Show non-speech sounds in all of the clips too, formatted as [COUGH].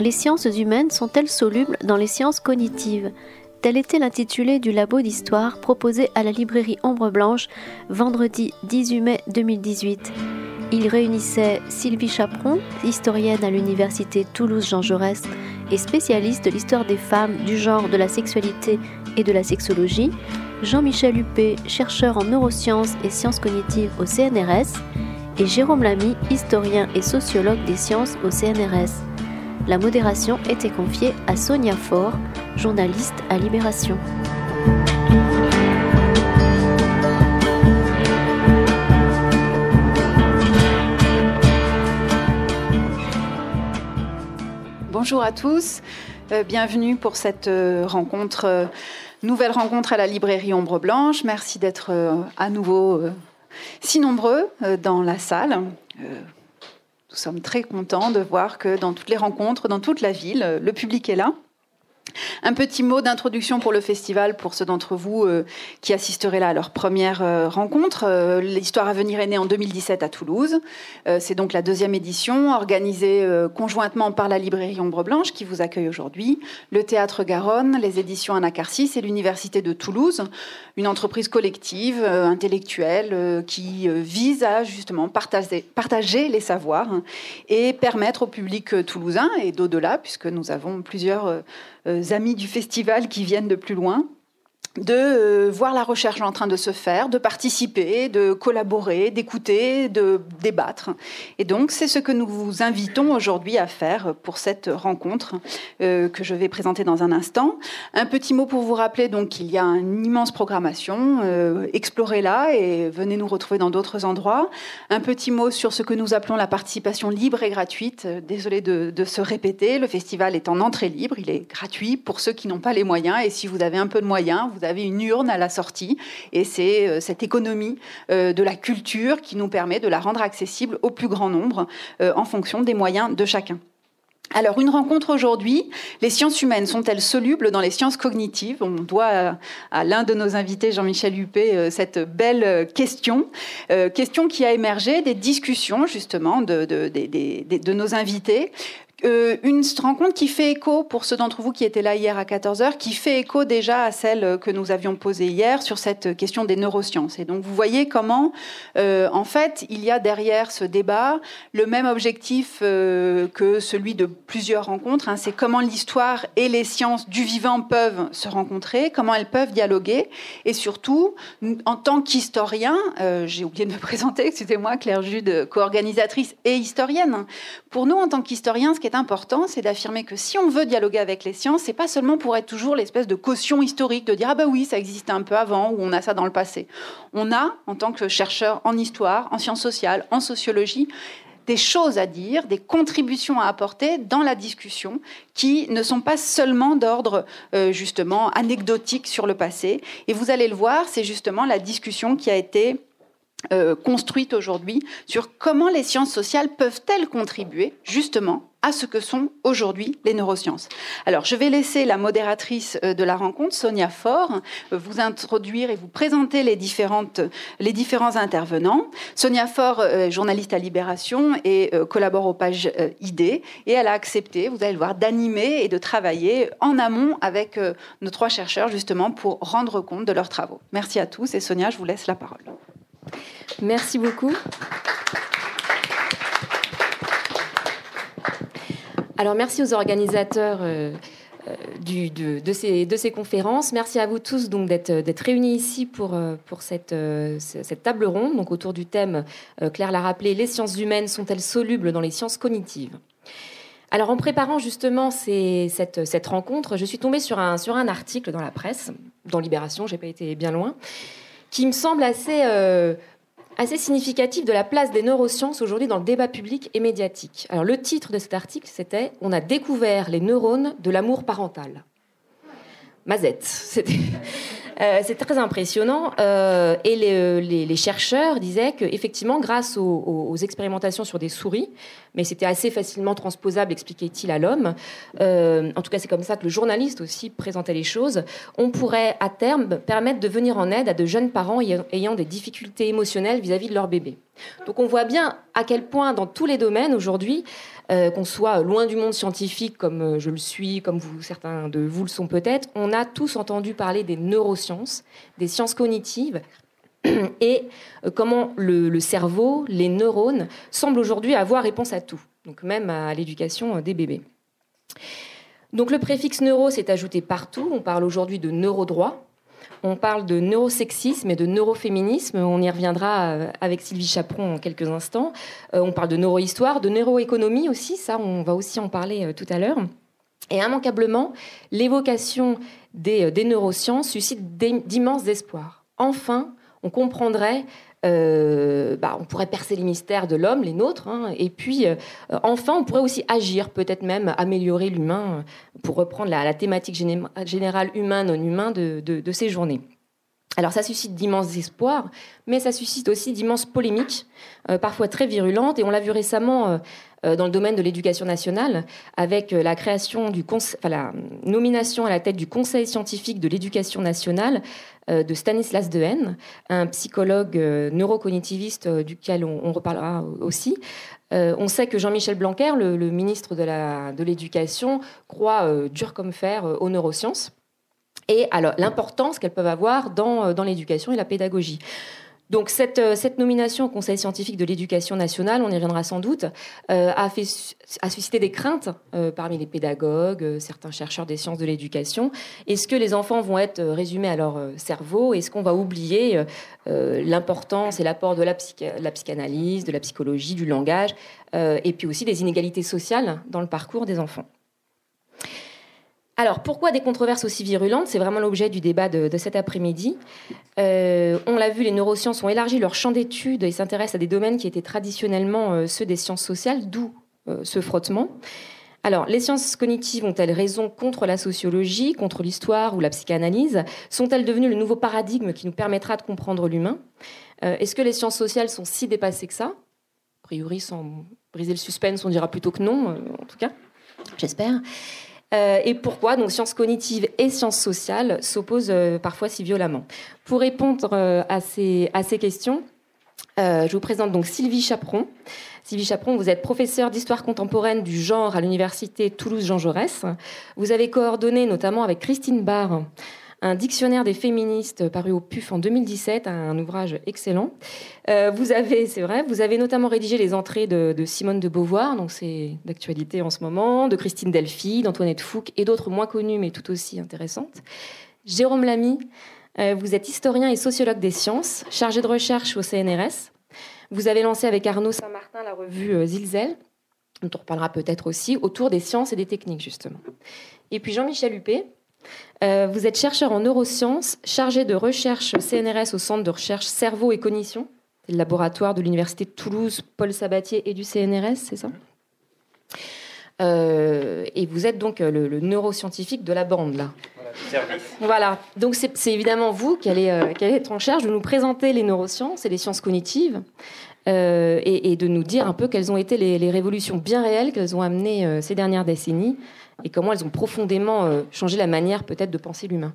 Les sciences humaines sont-elles solubles dans les sciences cognitives? Tel était l'intitulé du labo d'histoire proposé à la librairie Ombre Blanche vendredi 18 mai 2018. Il réunissait Sylvie Chaperon, historienne à l'université Toulouse-Jean Jaurès et spécialiste de l'histoire des femmes, du genre, de la sexualité et de la sexologie, Jean-Michel Huppé, chercheur en neurosciences et sciences cognitives au CNRS, et Jérôme Lamy, historien et sociologue des sciences au CNRS. La modération était confiée à Sonia Faure, journaliste à Libération. Bonjour à tous, euh, bienvenue pour cette euh, rencontre, euh, nouvelle rencontre à la librairie Ombre Blanche. Merci d'être à nouveau si nombreux dans la salle. Nous sommes très contents de voir que dans toutes les rencontres, dans toute la ville, le public est là. Un petit mot d'introduction pour le festival, pour ceux d'entre vous euh, qui assisteraient là à leur première euh, rencontre. Euh, l'histoire à venir est née en 2017 à Toulouse. c'est donc la deuxième édition, organisée conjointement par la librairie Ombre Blanche qui vous accueille aujourd'hui, le Théâtre Garonne, les éditions Anacarsis et l'Université de Toulouse, une entreprise collective, intellectuelle, qui vise à justement partager, les savoirs et permettre au public toulousain et d'au-delà, puisque nous avons plusieurs amis du festival qui viennent de plus loin de euh, voir la recherche en train de se faire, de participer, de collaborer, d'écouter, de débattre. Et donc, c'est ce que nous vous invitons aujourd'hui à faire pour cette rencontre euh, que je vais présenter dans un instant. Un petit mot pour vous rappeler donc qu'il y a une immense programmation. Euh, explorez-la et venez nous retrouver dans d'autres endroits. Un petit mot sur ce que nous appelons la participation libre et gratuite. Désolé de, de se répéter, le festival est en entrée libre, il est gratuit pour ceux qui n'ont pas les moyens. Et si vous avez un peu de moyens, vous avez une urne à la sortie et c'est euh, cette économie euh, de la culture qui nous permet de la rendre accessible au plus grand nombre euh, en fonction des moyens de chacun. Alors, une rencontre aujourd'hui. Les sciences humaines sont-elles solubles dans les sciences cognitives? On doit à, l'un de nos invités, Jean-Michel Huppé, cette belle question. question qui a émergé des discussions, justement, de nos invités euh, une rencontre qui fait écho, pour ceux d'entre vous qui étaient là hier à 14h, qui fait écho déjà à celle que nous avions posée hier sur cette question des neurosciences. Et donc vous voyez comment, euh, en fait, il y a derrière ce débat le même objectif euh, que celui de plusieurs rencontres. Hein. c'est comment l'histoire et les sciences du vivant peuvent se rencontrer, comment elles peuvent dialoguer. Et surtout, en tant qu'historien, j'ai oublié de me [LAUGHS] présenter, excusez-moi, Claire Jude, co-organisatrice et historienne. Pour nous, en tant qu'historiens, ce qui important, c'est d'affirmer que si on veut dialoguer avec les sciences, c'est pas seulement pour être toujours l'espèce de caution historique, de dire ah bah oui, ça existait un peu avant ou on a ça dans le passé. On a, en tant que chercheur en histoire, en sciences sociales, en sociologie, des choses à dire, des contributions à apporter dans la discussion qui ne sont pas seulement d'ordre euh, justement anecdotique sur le passé. Et vous allez le voir, c'est justement la discussion qui a été euh, construite aujourd'hui sur comment les sciences sociales peuvent-elles contribuer justement à ce que sont aujourd'hui les neurosciences. Alors, je vais laisser la modératrice euh, de la rencontre, Sonia Faure, euh, vous introduire et vous présenter les, différentes, les différents intervenants. Sonia Faure, journaliste à Libération et collabore aux pages ID, et elle a accepté, vous allez le voir, d'animer et de travailler en amont avec nos trois chercheurs, justement, pour rendre compte de leurs travaux. Merci à tous, et Sonia, je vous laisse la parole. Merci beaucoup. Alors merci aux organisateurs euh, euh, de, ces, conférences. Merci à vous tous donc d'être réunis ici pour, euh, cette, table ronde autour du thème, Claire l'a rappelé, les sciences humaines sont-elles solubles dans les sciences cognitives? Alors en préparant justement cette, cette, rencontre, je suis tombée sur un, sur un article dans la presse, dans Libération, j'ai pas été bien loin, qui me semble assez, euh, assez significatif de la place des neurosciences aujourd'hui dans le débat public et médiatique. Alors le titre de cet article, c'était On a découvert les neurones de l'amour parental. Mazette. C'était euh, c'est très impressionnant. Euh, et les, chercheurs disaient qu'effectivement, grâce aux, expérimentations sur des souris, mais c'était assez facilement transposable, expliquait-il à l'homme, euh, en tout cas c'est comme ça que le journaliste aussi présentait les choses, on pourrait à terme permettre de venir en aide à de jeunes parents ayant des difficultés émotionnelles vis-à-vis de leur bébé. Donc on voit bien à quel point dans tous les domaines aujourd'hui, euh, qu'on soit loin du monde scientifique comme euh, je le suis, comme certains de vous le sont peut-être, on a tous entendu parler des neurosciences, des sciences cognitives, [CLEARS THROAT] et euh, comment le, cerveau, les neurones, semblent aujourd'hui avoir réponse à tout, donc même à l'éducation des bébés. Donc le préfixe neuro s'est ajouté partout. On parle aujourd'hui de neurodroit, on parle de neurosexisme et de neuroféminisme. On y reviendra euh, avec Sylvie Chaperon en quelques instants. Euh, on parle de neurohistoire, de neuroéconomie aussi. Ça, on va aussi en parler euh, tout à l'heure. Et immanquablement, l'évocation des, neurosciences suscite d'immenses espoirs. Enfin, on comprendrait euh, bah, on pourrait percer les mystères de l'homme, les nôtres, hein. et puis euh, enfin on pourrait aussi agir, peut-être même améliorer l'humain, pour reprendre la, thématique générale humain non humain de, ces journées. Alors ça suscite d'immenses espoirs, mais ça suscite aussi d'immenses polémiques, euh, parfois très virulentes, et on l'a vu récemment dans le domaine de l'éducation nationale, avec la nomination à la tête du Conseil scientifique de l'éducation nationale euh, de Stanislas Dehaene, un psychologue euh, neurocognitiviste euh, duquel on, reparlera aussi. on sait que Jean-Michel Blanquer, le, ministre de l'Éducation, croit dur comme fer aux neurosciences et alors l'importance qu'elles peuvent avoir dans l'éducation et la pédagogie. Donc cette, euh, cette, nomination au Conseil scientifique de l'éducation nationale, on y reviendra sans doute, euh, a, suscité des craintes euh, parmi les pédagogues, certains chercheurs des sciences de l'éducation. Est-ce que les enfants vont être résumés à leur cerveau? Est-ce qu'on va oublier l'importance et l'apport de la, psychanalyse, de la psychologie, du langage, et puis aussi des inégalités sociales dans le parcours des enfants? Alors, pourquoi des controverses aussi virulentes? C'est vraiment l'objet du débat de, cet après-midi. Euh, on l'a vu, les neurosciences ont élargi leur champ d'études et s'intéressent à des domaines qui étaient traditionnellement euh, ceux des sciences sociales, d'où euh, ce frottement. Alors, les sciences cognitives ont-elles raison contre la sociologie, contre l'histoire ou la psychanalyse? Sont-elles devenues le nouveau paradigme qui nous permettra de comprendre l'humain? Est-ce que les sciences sociales sont si dépassées que ça? A priori, sans briser le suspense, on dira plutôt que non, en tout cas, j'espère. Euh, et pourquoi donc sciences cognitives et sciences sociales s'opposent euh, parfois si violemment. Pour répondre euh, à, ces, à ces questions, je vous présente donc Sylvie Chaperon. Sylvie Chaperon, vous êtes professeure d'histoire contemporaine du genre à l'université Toulouse-Jean Jaurès. Vous avez coordonné notamment avec Christine Barr un dictionnaire des féministes paru au PUF en 2017, un ouvrage excellent. Euh, vous avez, c'est vrai, vous avez notamment rédigé les entrées de, Simone de Beauvoir, donc c'est d'actualité en ce moment, de Christine Delphi, d'Antoinette Fouque et d'autres moins connues mais tout aussi intéressantes. Jérôme Lamy, euh, vous êtes historien et sociologue des sciences, chargé de recherche au CNRS. Vous avez lancé avec Arnaud Saint-Martin la revue euh, Zilzel, dont on reparlera peut-être aussi, autour des sciences et des techniques, justement. Et puis Jean-Michel Huppé, euh, vous êtes chercheur en neurosciences, chargé de recherche CNRS au Centre de recherche cerveau et cognition, le laboratoire de l'Université de Toulouse, Paul Sabatier et du CNRS, c'est ça euh, Et vous êtes donc euh, le, neuroscientifique de la bande, là. Voilà, voilà. donc c'est évidemment vous qui allez, être en charge de nous présenter les neurosciences et les sciences cognitives. et, de nous dire un peu quelles ont été les, les révolutions bien réelles qu'elles ont amenées ces dernières décennies et comment elles ont profondément euh, changé la manière peut-être de penser l'humain.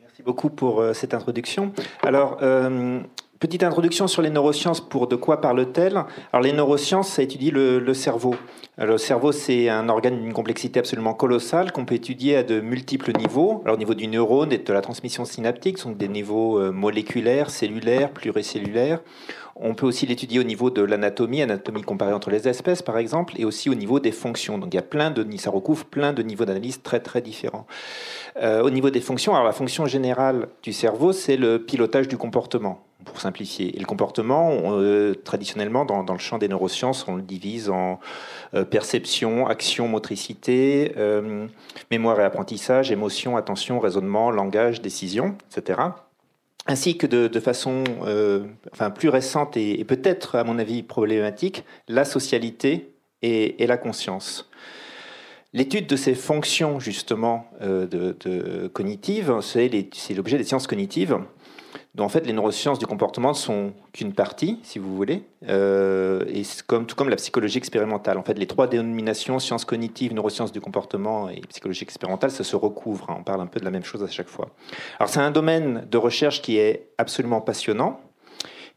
Merci beaucoup pour euh, cette introduction. Alors, euh, Petite introduction sur les neurosciences. Pour de quoi parle-t-elle? Alors, les neurosciences, ça étudie le, cerveau. le cerveau, c'est un organe d'une complexité absolument colossale qu'on peut étudier à de multiples niveaux. Alors, au niveau du neurone et de la transmission synaptique, donc des niveaux moléculaires, cellulaires, pluricellulaires. On peut aussi l'étudier au niveau de l'anatomie, anatomie comparée entre les espèces par exemple, et aussi au niveau des fonctions. Donc de, ça recouvre plein de niveaux d'analyse très très différents. Euh, au niveau des fonctions, alors la fonction générale du cerveau, c'est le pilotage du comportement pour simplifier. Et le comportement, euh, traditionnellement, dans, le champ des neurosciences, on le divise en euh, perception, action, motricité, mémoire et apprentissage, émotion, attention, raisonnement, langage, décision, etc ainsi que de, façon euh, plus récente et, peut-être, à mon avis, problématique, la socialité et, la conscience. L'étude de ces fonctions, justement, euh, de, cognitives, c'est l'objet des sciences cognitives dont en fait les neurosciences du comportement sont qu'une partie, si vous voulez, euh, et tout comme la psychologie expérimentale. En fait, les trois dénominations, sciences cognitives, neurosciences du comportement et psychologie expérimentale, ça se recouvre. Hein. On parle un peu de la même chose à chaque fois. Alors c'est un domaine de recherche qui est absolument passionnant,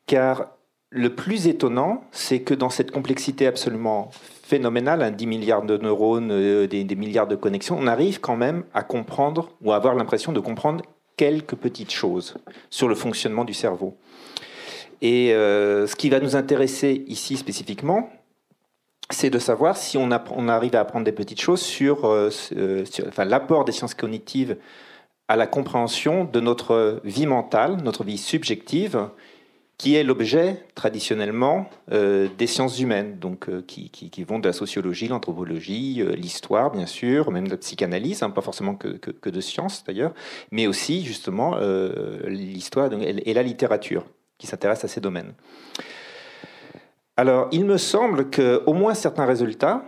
car le plus étonnant, c'est que dans cette complexité absolument phénoménale, hein, 10 milliards de neurones, euh, des, milliards de connexions, on arrive quand même à comprendre ou à avoir l'impression de comprendre quelques petites choses sur le fonctionnement du cerveau. Et euh, ce qui va nous intéresser ici spécifiquement, c'est de savoir si on, arrive à apprendre des petites choses sur, euh, enfin, l'apport des sciences cognitives à la compréhension de notre vie mentale, notre vie subjective, qui est l'objet traditionnellement euh, des sciences humaines, euh, qui, vont de la sociologie, l'anthropologie, euh, l'histoire bien sûr, même la psychanalyse, hein, pas forcément que, de sciences d'ailleurs, mais aussi justement l'histoire et la littérature qui s'intéressent à ces domaines. Alors, il me semble qu'au moins certains résultats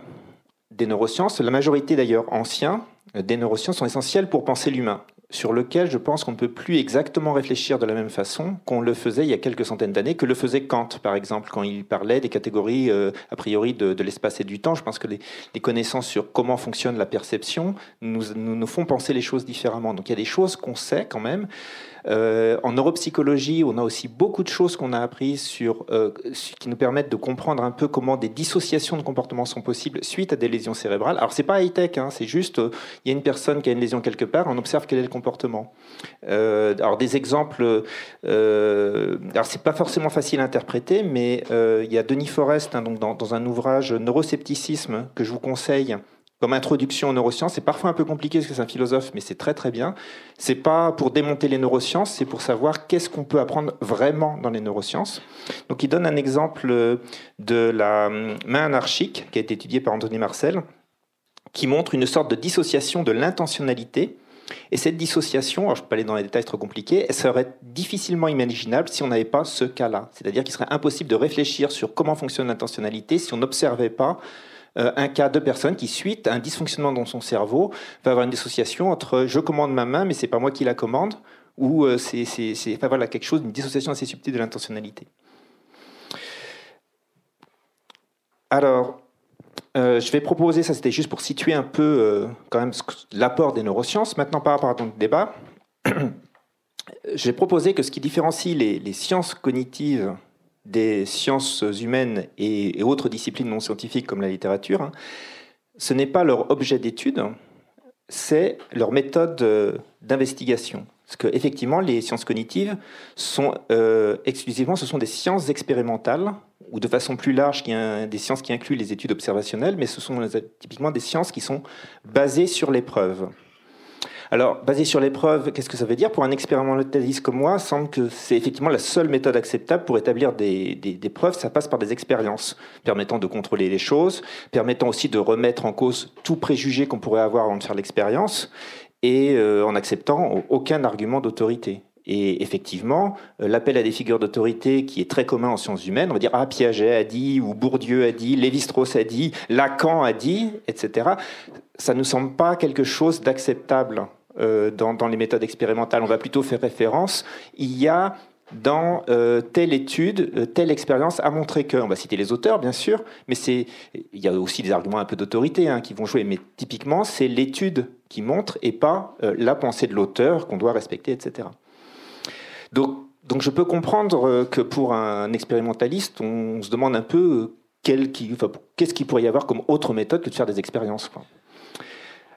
des neurosciences, la majorité d'ailleurs anciens, des neurosciences sont essentiels pour penser l'humain sur lequel je pense qu'on ne peut plus exactement réfléchir de la même façon qu'on le faisait il y a quelques centaines d'années, que le faisait Kant, par exemple, quand il parlait des catégories euh, a priori de, l'espace et du temps. Je pense que les, connaissances sur comment fonctionne la perception nous, nous, font penser les choses différemment. Donc il y a des choses qu'on sait quand même, euh, en neuropsychologie, on a aussi beaucoup de choses qu'on a apprises sur, euh, qui nous permettent de comprendre un peu comment des dissociations de comportement sont possibles suite à des lésions cérébrales. Alors c'est pas high tech, hein, c'est juste euh, il y a une personne qui a une lésion quelque part, on observe quel est le comportement. alors des exemples, alors c'est pas forcément facile à interpréter, mais il y a Denis Forest hein, donc dans, dans un ouvrage Neuroscepticisme que je vous conseille comme introduction aux neurosciences. C'est parfois un peu compliqué parce que c'est un philosophe, mais c'est très très bien. C'est pas pour démonter les neurosciences, c'est pour savoir qu'est-ce qu'on peut apprendre vraiment dans les neurosciences. Donc il donne un exemple de la main anarchique qui a été étudiée par Anthony Marcel, qui montre une sorte de dissociation de l'intentionnalité. Et cette dissociation, alors je ne peux pas aller dans les détails trop compliqués, elle serait difficilement imaginable si on n'avait pas ce cas-là. C'est-à-dire qu'il serait impossible de réfléchir sur comment fonctionne l'intentionnalité si on n'observait pas euh, un cas de personne qui, suite à un dysfonctionnement dans son cerveau, va avoir une dissociation entre je commande ma main, mais c'est pas moi qui la commande, ou euh, c'est enfin, voilà, quelque chose, une dissociation assez subtile de l'intentionnalité. Alors, euh, je vais proposer, ça c'était juste pour situer un peu quand même l'apport des neurosciences. Maintenant, par rapport à ton débat, [CLEARS THROAT] j'ai proposé que ce qui différencie les sciences cognitives des sciences humaines et, autres disciplines non scientifiques comme la littérature, hein, ce n'est pas leur objet d'étude, c'est leur méthode euh, d'investigation. Parce qu'effectivement, les sciences cognitives sont euh, exclusivement, ce sont des sciences expérimentales, ou de façon plus large, des sciences qui incluent les études observationnelles, mais ce sont typiquement des sciences qui sont basées sur l'épreuve. Alors, basé sur l'épreuve, qu'est-ce que ça veut dire? Pour un expérimentaliste comme moi, semble que c'est effectivement la seule méthode acceptable pour établir des, preuves. Ça passe par des expériences permettant de contrôler les choses, permettant aussi de remettre en cause tout préjugé qu'on pourrait avoir avant de faire l'expérience, et euh, en acceptant aucun argument d'autorité. Et effectivement, euh, l'appel à des figures d'autorité qui est très commun en sciences humaines, on va dire ah Piaget a dit ou Bourdieu a dit, Lévi-Strauss a dit, Lacan a dit, etc. Ça ne nous semble pas quelque chose d'acceptable euh, dans, les méthodes expérimentales. On va plutôt faire référence. Il y a dans euh, telle étude, euh, telle expérience a montré que, on va citer les auteurs bien sûr, mais il y a aussi des arguments un peu d'autorité hein, qui vont jouer, mais typiquement c'est l'étude qui montre et pas la pensée de l'auteur qu'on doit respecter, etc. Donc, donc je peux comprendre que pour un expérimentaliste, on se demande un peu qu'est-ce qu'il pourrait y avoir comme autre méthode que de faire des expériences.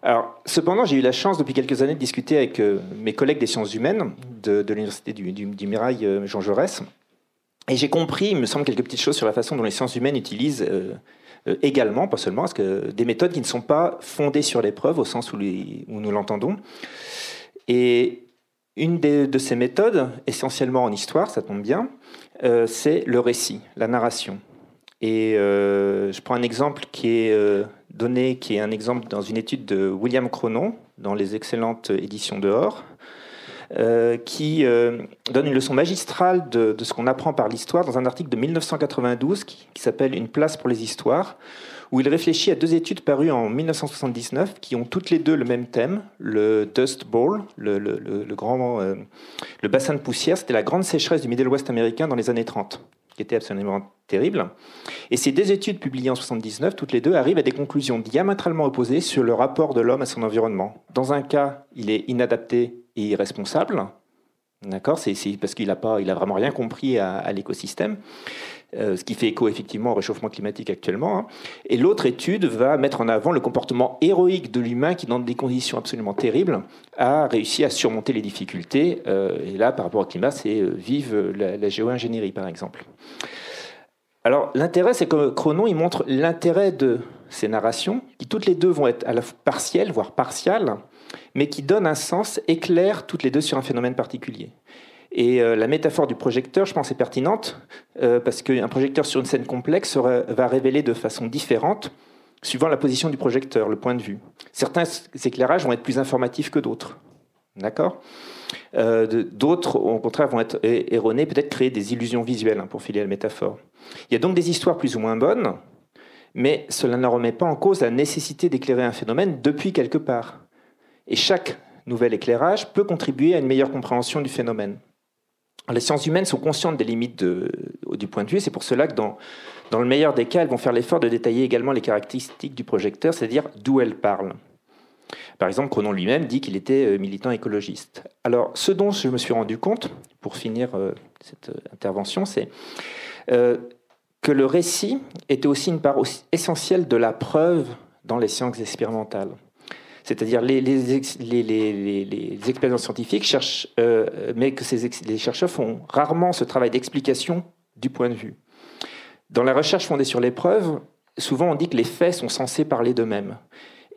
Alors, cependant, j'ai eu la chance depuis quelques années de discuter avec euh, mes collègues des sciences humaines de, l'université du, Mirail euh, Jean Jaurès, et j'ai compris, il me semble, quelques petites choses sur la façon dont les sciences humaines utilisent euh, également, pas seulement, des méthodes qui ne sont pas fondées sur l'épreuve au sens où, nous l'entendons. Et une de ces méthodes, essentiellement en histoire, ça tombe bien, c'est le récit, la narration. Et je prends un exemple qui est donné, qui est un exemple dans une étude de William Cronon, dans les excellentes éditions dehors, euh, qui euh, donne une leçon magistrale de, ce qu'on apprend par l'histoire dans un article de 1992 qui, s'appelle Une place pour les histoires, où il réfléchit à deux études parues en 1979 qui ont toutes les deux le même thème, le Dust Bowl, le, grand, euh, le bassin de poussière. C'était la grande sécheresse du Middle West américain dans les années 30 qui était absolument terrible. Et ces deux études publiées en 79, toutes les deux, arrivent à des conclusions diamétralement opposées sur le rapport de l'homme à son environnement. Dans un cas, il est inadapté et irresponsable. D'accord? C'est parce qu'il n'a pas, il a vraiment rien compris à, l'écosystème. Euh, ce qui fait écho effectivement au réchauffement climatique actuellement. Hein. Et l'autre étude va mettre en avant le comportement héroïque de l'humain qui, dans des conditions absolument terribles, a réussi à surmonter les difficultés. Euh, et là, par rapport au climat, c'est vive la, la géo-ingénierie, par exemple. Alors l'intérêt, c'est que Cronon, il montre l'intérêt de ces narrations, qui toutes les deux vont être à la fois partielles, voire partiales, mais qui donnent un sens, éclairent toutes les deux sur un phénomène particulier. Et euh, la métaphore du projecteur, je pense, est pertinente, euh, parce qu'un projecteur sur une scène complexe va révéler de façon différente, suivant la position du projecteur, le point de vue. Certains éclairages vont être plus informatifs que d'autres. D'accord? Euh, D'autres, au contraire, vont être erronés, peut-être créer des illusions visuelles, hein, pour filer la métaphore. Il y a donc des histoires plus ou moins bonnes, mais cela ne remet pas en cause la nécessité d'éclairer un phénomène depuis quelque part. Et chaque nouvel éclairage peut contribuer à une meilleure compréhension du phénomène. Les sciences humaines sont conscientes des limites du point de vue, c'est pour cela que dans, le meilleur des cas, elles vont faire l'effort de détailler également les caractéristiques du projecteur, c'est-à-dire d'où elles parlent. Par exemple, Cronon lui-même dit qu'il était euh, militant écologiste. Alors, ce dont je me suis rendu compte, pour finir euh, cette euh, intervention, c'est que le récit était aussi une part essentielle de la preuve dans les sciences expérimentales. C'est-à-dire les, les, expériences scientifiques cherchent, mais que les chercheurs font rarement ce travail d'explication du point de vue. Dans la recherche fondée sur les preuves, souvent on dit que les faits sont censés parler d'eux-mêmes.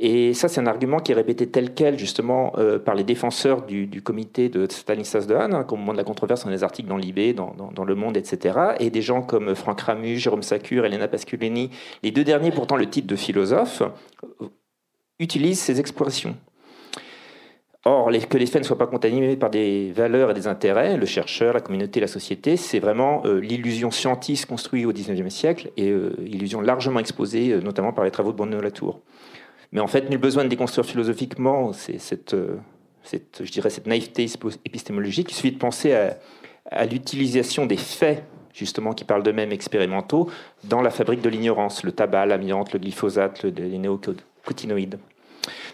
Et ça, c'est un argument qui est répété tel quel, justement, euh, par les défenseurs du, comité de Stanislas Dehaene, hein, au moment de la controverse dans les articles dans l'IB, dans, Le Monde, etc. Et des gens comme Franck Ramu, Jérôme Sacure, Elena Pasculini, les deux derniers, pourtant le titre de philosophe, utilisent ces expressions. Or, que les faits ne soient pas contaminés par des valeurs et des intérêts, le chercheur, la communauté, la société, c'est vraiment euh, l'illusion scientiste construite au XIXe siècle et euh, illusion largement exposée, notamment par les travaux de Bonneau-Latour. Mais en fait, nul besoin de déconstruire philosophiquement cette, euh, je dirais, cette naïveté épistémologique. Il suffit de penser à, l'utilisation des faits, justement, qui parlent d'eux-mêmes expérimentaux, dans la fabrique de l'ignorance, le tabac, l'amiante, le glyphosate, les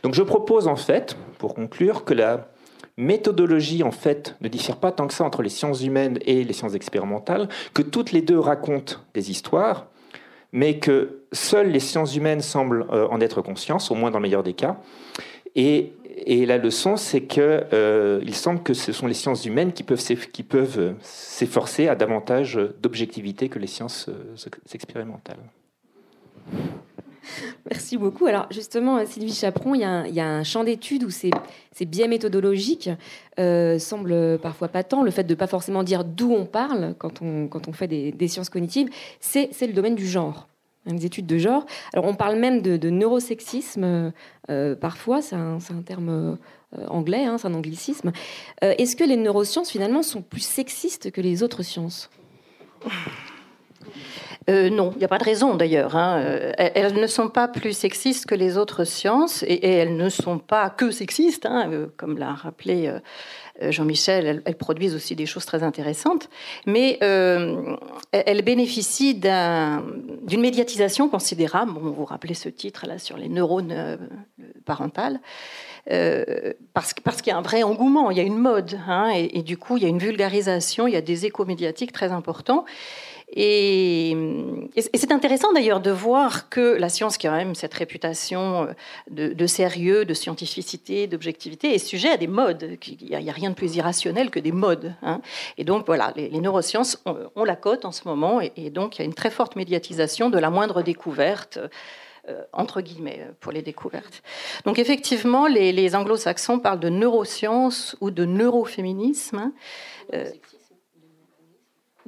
Donc je propose, en fait, pour conclure, que la méthodologie, en fait, ne diffère pas tant que ça entre les sciences humaines et les sciences expérimentales, que toutes les deux racontent des histoires, mais que seules les sciences humaines semblent euh, en être conscientes, au moins dans le meilleur des cas. Et, la leçon, c'est qu'il euh, semble que ce sont les sciences humaines qui peuvent, euh, s'efforcer à davantage d'objectivité que les sciences expérimentales. [LAUGHS] Merci beaucoup. Alors justement, Sylvie Chaperon, il y a un, champ d'études où ces, biais méthodologiques semblent parfois patents. Le fait de ne pas forcément dire d'où on parle quand on, fait des sciences cognitives, c'est le domaine du genre des études de genre. Alors on parle même de, neurosexisme euh, parfois, c'est un, terme euh, anglais, hein, c'est un anglicisme. Euh, est-ce que les neurosciences finalement sont plus sexistes que les autres sciences? Non, il n'y a pas de raison d'ailleurs. Hein. Elles, ne sont pas plus sexistes que les autres sciences et, elles ne sont pas que sexistes, hein, comme l'a rappelé euh, Jean-Michel, elles, produisent aussi des choses très intéressantes, mais euh, elles bénéficient d'une médiatisation considérable. vous vous rappelez ce titre là sur les neurones euh, parentales. parce, parce qu'il y a un vrai engouement, il y a une mode, hein, et, et, du coup il y a une vulgarisation, il y a des échos médiatiques très importants. Et, c'est intéressant d'ailleurs de voir que la science, qui a quand même cette réputation euh, de, sérieux, de scientificité, d'objectivité, est sujet à des modes. Il n'y a, rien de plus irrationnel que des modes. Hein. Et donc voilà, les, neurosciences ont, la cote en ce moment, et, donc il y a une très forte médiatisation de la moindre découverte. Euh, entre guillemets, pour les découvertes. Donc effectivement, les, anglo-saxons parlent de neurosciences ou de neuroféminisme. Hein. Euh,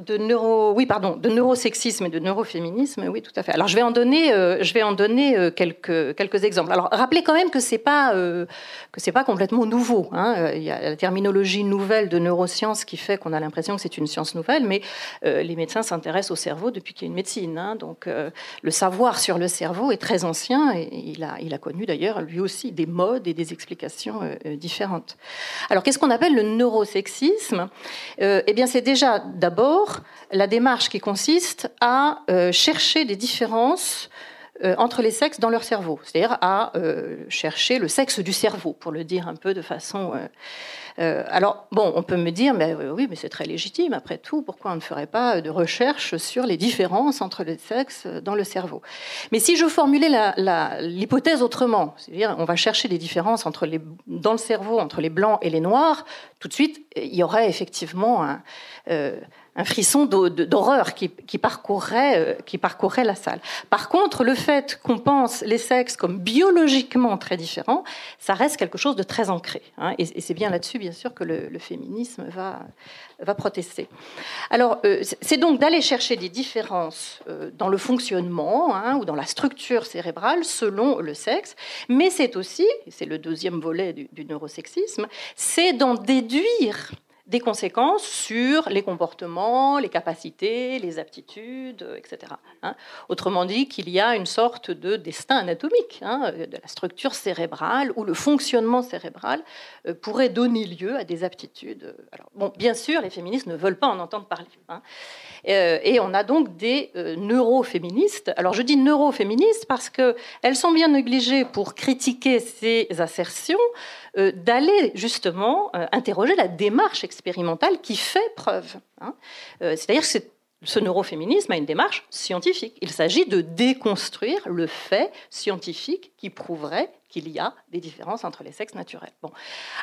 de neuro, oui, pardon, de neurosexisme et de neuroféminisme, oui, tout à fait. Alors, je vais en donner, euh, je vais en donner euh, quelques quelques exemples. Alors, rappelez quand même que c'est pas euh, que c'est pas complètement nouveau. Hein. Il y a la terminologie nouvelle de neurosciences qui fait qu'on a l'impression que c'est une science nouvelle, mais les médecins s'intéressent au cerveau depuis qu'il y a une médecine. Hein. Donc, le savoir sur le cerveau est très ancien et il a il a connu d'ailleurs lui aussi des modes et des explications différentes. Alors, qu'est-ce qu'on appelle le neurosexisme? Eh bien, c'est déjà d'abord la démarche qui consiste à euh, chercher des différences euh, entre les sexes dans leur cerveau, c'est-à-dire à euh, chercher le sexe du cerveau, pour le dire un peu de façon... Alors, bon, on peut me dire, mais oui, mais c'est très légitime, après tout, pourquoi on ne ferait pas de recherche sur les différences entre les sexes dans le cerveau? Mais si je formulais l'hypothèse autrement, c'est-à-dire on va chercher les différences entre les, dans le cerveau entre les blancs et les noirs, tout de suite, il y aurait effectivement un un frisson d'horreur qui, euh, qui parcourrait la salle. Par contre, le fait qu'on pense les sexes comme biologiquement très différents, ça reste quelque chose de très ancré. Hein. et, c'est bien là-dessus, bien sûr, que le, féminisme va, protester. Alors, euh, c'est donc d'aller chercher des différences euh, dans le fonctionnement hein, ou dans la structure cérébrale selon le sexe, mais c'est aussi, c'est le deuxième volet du neurosexisme, c'est d'en déduire des conséquences sur les comportements, les capacités, les aptitudes, etc. Hein. Autrement dit, qu'il y a une sorte de destin anatomique hein, de la structure cérébrale où le fonctionnement cérébral euh, pourrait donner lieu à des aptitudes. Bon, bien sûr, les féministes ne veulent pas en entendre parler. Hein. Euh, et on a donc des euh, neuroféministes. Alors, je dis neuroféministes parce qu'elles sont bien obligées pour critiquer ces assertions d'aller justement interroger la démarche expérimentale qui fait preuve. Hein. Euh, c'est-à-dire que ce neuroféminisme a une démarche scientifique. Il s'agit de déconstruire le fait scientifique qui prouverait qu'il y a des différences entre les sexes naturels. Bon.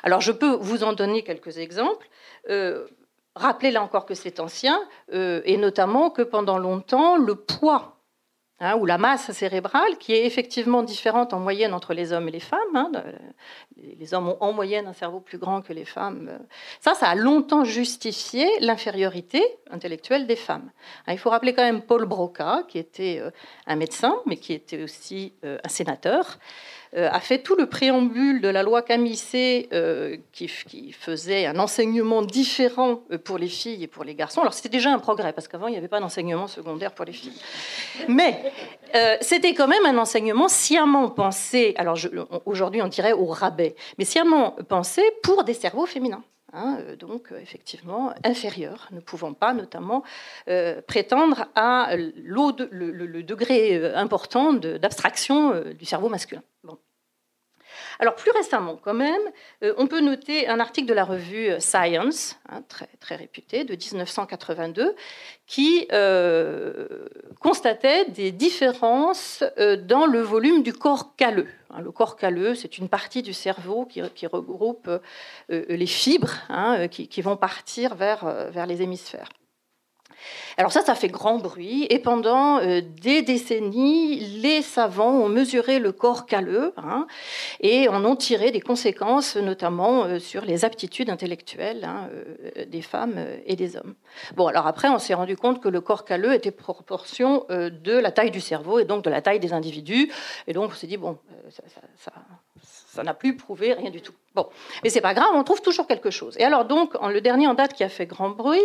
Alors je peux vous en donner quelques exemples. Euh, rappelez là encore que c'est ancien, euh, et notamment que pendant longtemps, le poids Hein, ou la masse cérébrale, qui est effectivement différente en moyenne entre les hommes et les femmes. Hein, les hommes ont en moyenne un cerveau plus grand que les femmes. Ça, ça a longtemps justifié l'infériorité intellectuelle des femmes. Hein, il faut rappeler quand même Paul Broca, qui était euh, un médecin, mais qui était aussi euh, un sénateur, euh, a fait tout le préambule de la loi Camissé euh, qui, faisait un enseignement différent euh, pour les filles et pour les garçons. Alors c'était déjà un progrès parce qu'avant il n'y avait pas d'enseignement secondaire pour les filles. Mais c'était quand même un enseignement sciemment pensé. Alors aujourd'hui on dirait au rabais, mais sciemment pensé pour des cerveaux féminins. Hein, donc effectivement inférieurs, ne pouvant pas notamment prétendre à le, degré important d'abstraction du cerveau masculin. Plus récemment, quand même, euh, on peut noter un article de la revue Science, hein, très, très réputé, de 1982, qui euh, constatait des différences euh, dans le volume du corps calleux. Hein, le corps calleux, c'est une partie du cerveau qui, regroupe les fibres hein, qui, qui, vont partir vers les hémisphères. Alors ça, ça fait grand bruit. Et pendant euh, des décennies, les savants ont mesuré le corps calleux hein, et en ont tiré des conséquences, notamment euh, sur les aptitudes intellectuelles hein, euh, des femmes et des hommes. Bon, alors après, on s'est rendu compte que le corps calleux était proportion de la taille du cerveau et donc de la taille des individus. Et donc, on s'est dit, bon, ça ça n'a plus prouvé rien du tout. Bon, mais c'est pas grave, on trouve toujours quelque chose. Et alors donc, le dernier en date qui a fait grand bruit,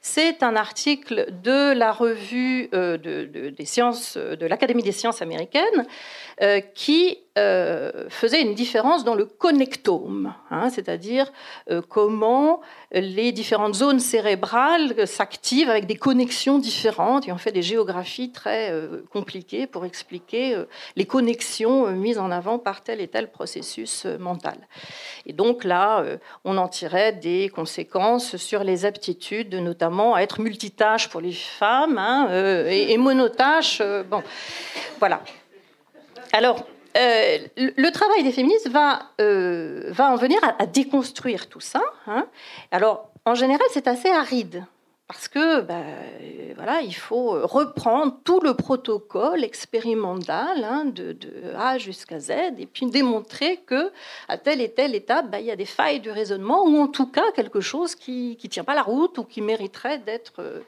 c'est un article de la revue euh, de, des sciences de l'Académie des sciences américaines euh, qui euh, faisait une différence dans le connectome, hein, c'est-à-dire comment les différentes zones cérébrales s'activent avec des connexions différentes et on fait des géographies très compliquées pour expliquer les connexions mises en avant par tel et tel processus mental. Et donc là, on en tirait des conséquences sur les aptitudes, notamment à être multitâche pour les femmes hein, et, et, monotâche. bon, voilà. Alors, euh, le travail des féministes va, euh, en venir à, déconstruire tout ça. Hein. Alors, en général, c'est assez aride parce que ben, voilà, il faut reprendre tout le protocole expérimental hein, de, A jusqu'à Z et puis démontrer que à telle et telle étape, ben, il y a des failles du raisonnement ou en tout cas quelque chose qui ne tient pas la route ou qui mériterait d'être. Euh,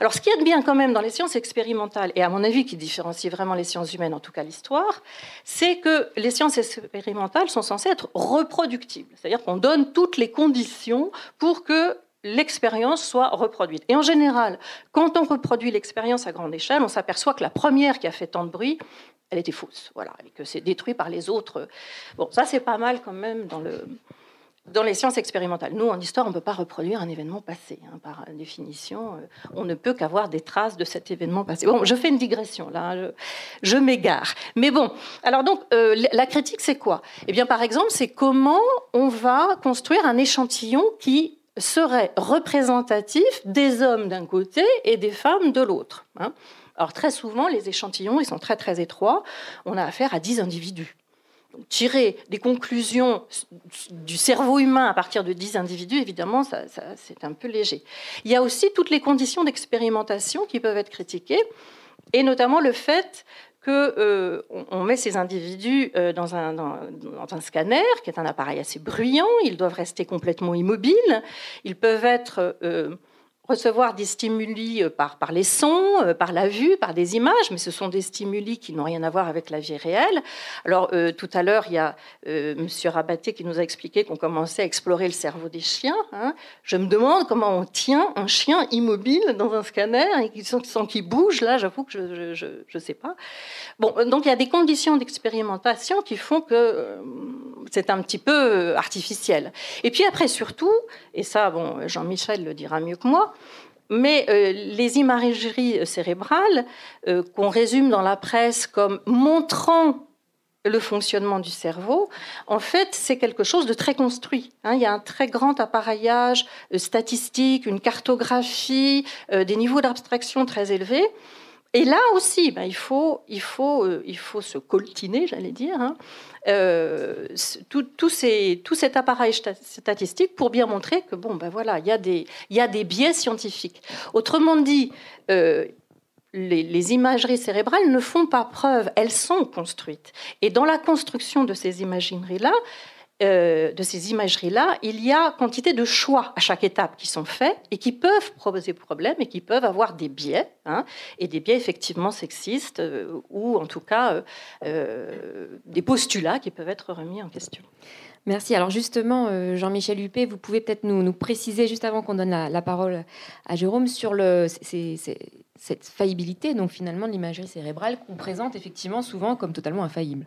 Alors, ce qui est bien quand même dans les sciences expérimentales et à mon avis qui différencie vraiment les sciences humaines, en tout cas l'histoire, c'est que les sciences expérimentales sont censées être reproductibles, c'est-à-dire qu'on donne toutes les conditions pour que l'expérience soit reproduite. Et en général, quand on reproduit l'expérience à grande échelle, on s'aperçoit que la première qui a fait tant de bruit, elle était fausse, voilà, et que c'est détruit par les autres. Bon, ça c'est pas mal quand même dans le dans les sciences expérimentales. Nous, en histoire, on ne peut pas reproduire un événement passé. Hein, par définition, euh, on ne peut qu'avoir des traces de cet événement passé. Bon, je fais une digression, là, je, je m'égare. Mais bon, alors donc, euh, la critique, c'est quoi? Eh bien, par exemple, c'est comment on va construire un échantillon qui serait représentatif des hommes d'un côté et des femmes de l'autre. Hein. Alors, très souvent, les échantillons, ils sont très, très étroits. On a affaire à 10 individus tirer des conclusions du cerveau humain à partir de 10 individus, évidemment, c'est un peu léger. Il y a aussi toutes les conditions d'expérimentation qui peuvent être critiquées, et notamment le fait euh, met ces individus euh, dans, un, dans, un, scanner, qui est un appareil assez bruyant, ils doivent rester complètement immobiles, ils peuvent être... Euh, recevoir des stimuli euh, par, par les sons, euh, par la vue, par des images, mais ce sont des stimuli qui n'ont rien à voir avec la vie réelle. Alors, euh, tout à l'heure, il y a euh, M. Rabaté qui nous a expliqué qu'on commençait à explorer le cerveau des chiens. Hein. Je me demande comment on tient un chien immobile dans un scanner et sans qu'il bouge. Là, j'avoue que je ne sais pas. Bon, donc il y a des conditions d'expérimentation qui font que c'est un petit peu artificiel. Et puis après, surtout, et ça, bon, Jean-Michel le dira mieux que moi, mais euh, les imageries cérébrales, euh, qu'on résume dans la presse comme montrant le fonctionnement du cerveau, en fait, c'est quelque chose de très construit. Hein. il y a un très grand appareillage euh, statistique, une cartographie, des niveaux d'abstraction très élevés. Et là aussi, ben, il, faut, il, faut, se coltiner, j'allais dire, hein, euh, tout, cet appareil statistique pour bien montrer que bon, ben voilà, il y, a des, il y a des biais scientifiques. Autrement dit, euh, les, les, imageries cérébrales ne font pas preuve, elles sont construites. Et dans la construction de ces imagineries-là, euh, de ces imageries-là, il y a quantité de choix à chaque étape qui sont faits et qui peuvent poser problème et qui peuvent avoir des biais, hein, et des biais effectivement sexistes euh, ou en tout cas euh, des postulats qui peuvent être remis en question. Merci. Alors justement, Jean-Michel Huppé, vous pouvez peut-être nous, préciser, juste avant qu'on donne la, parole à Jérôme, sur le, cette faillibilité, donc finalement, de l'imagerie cérébrale qu'on présente effectivement souvent comme totalement infaillible.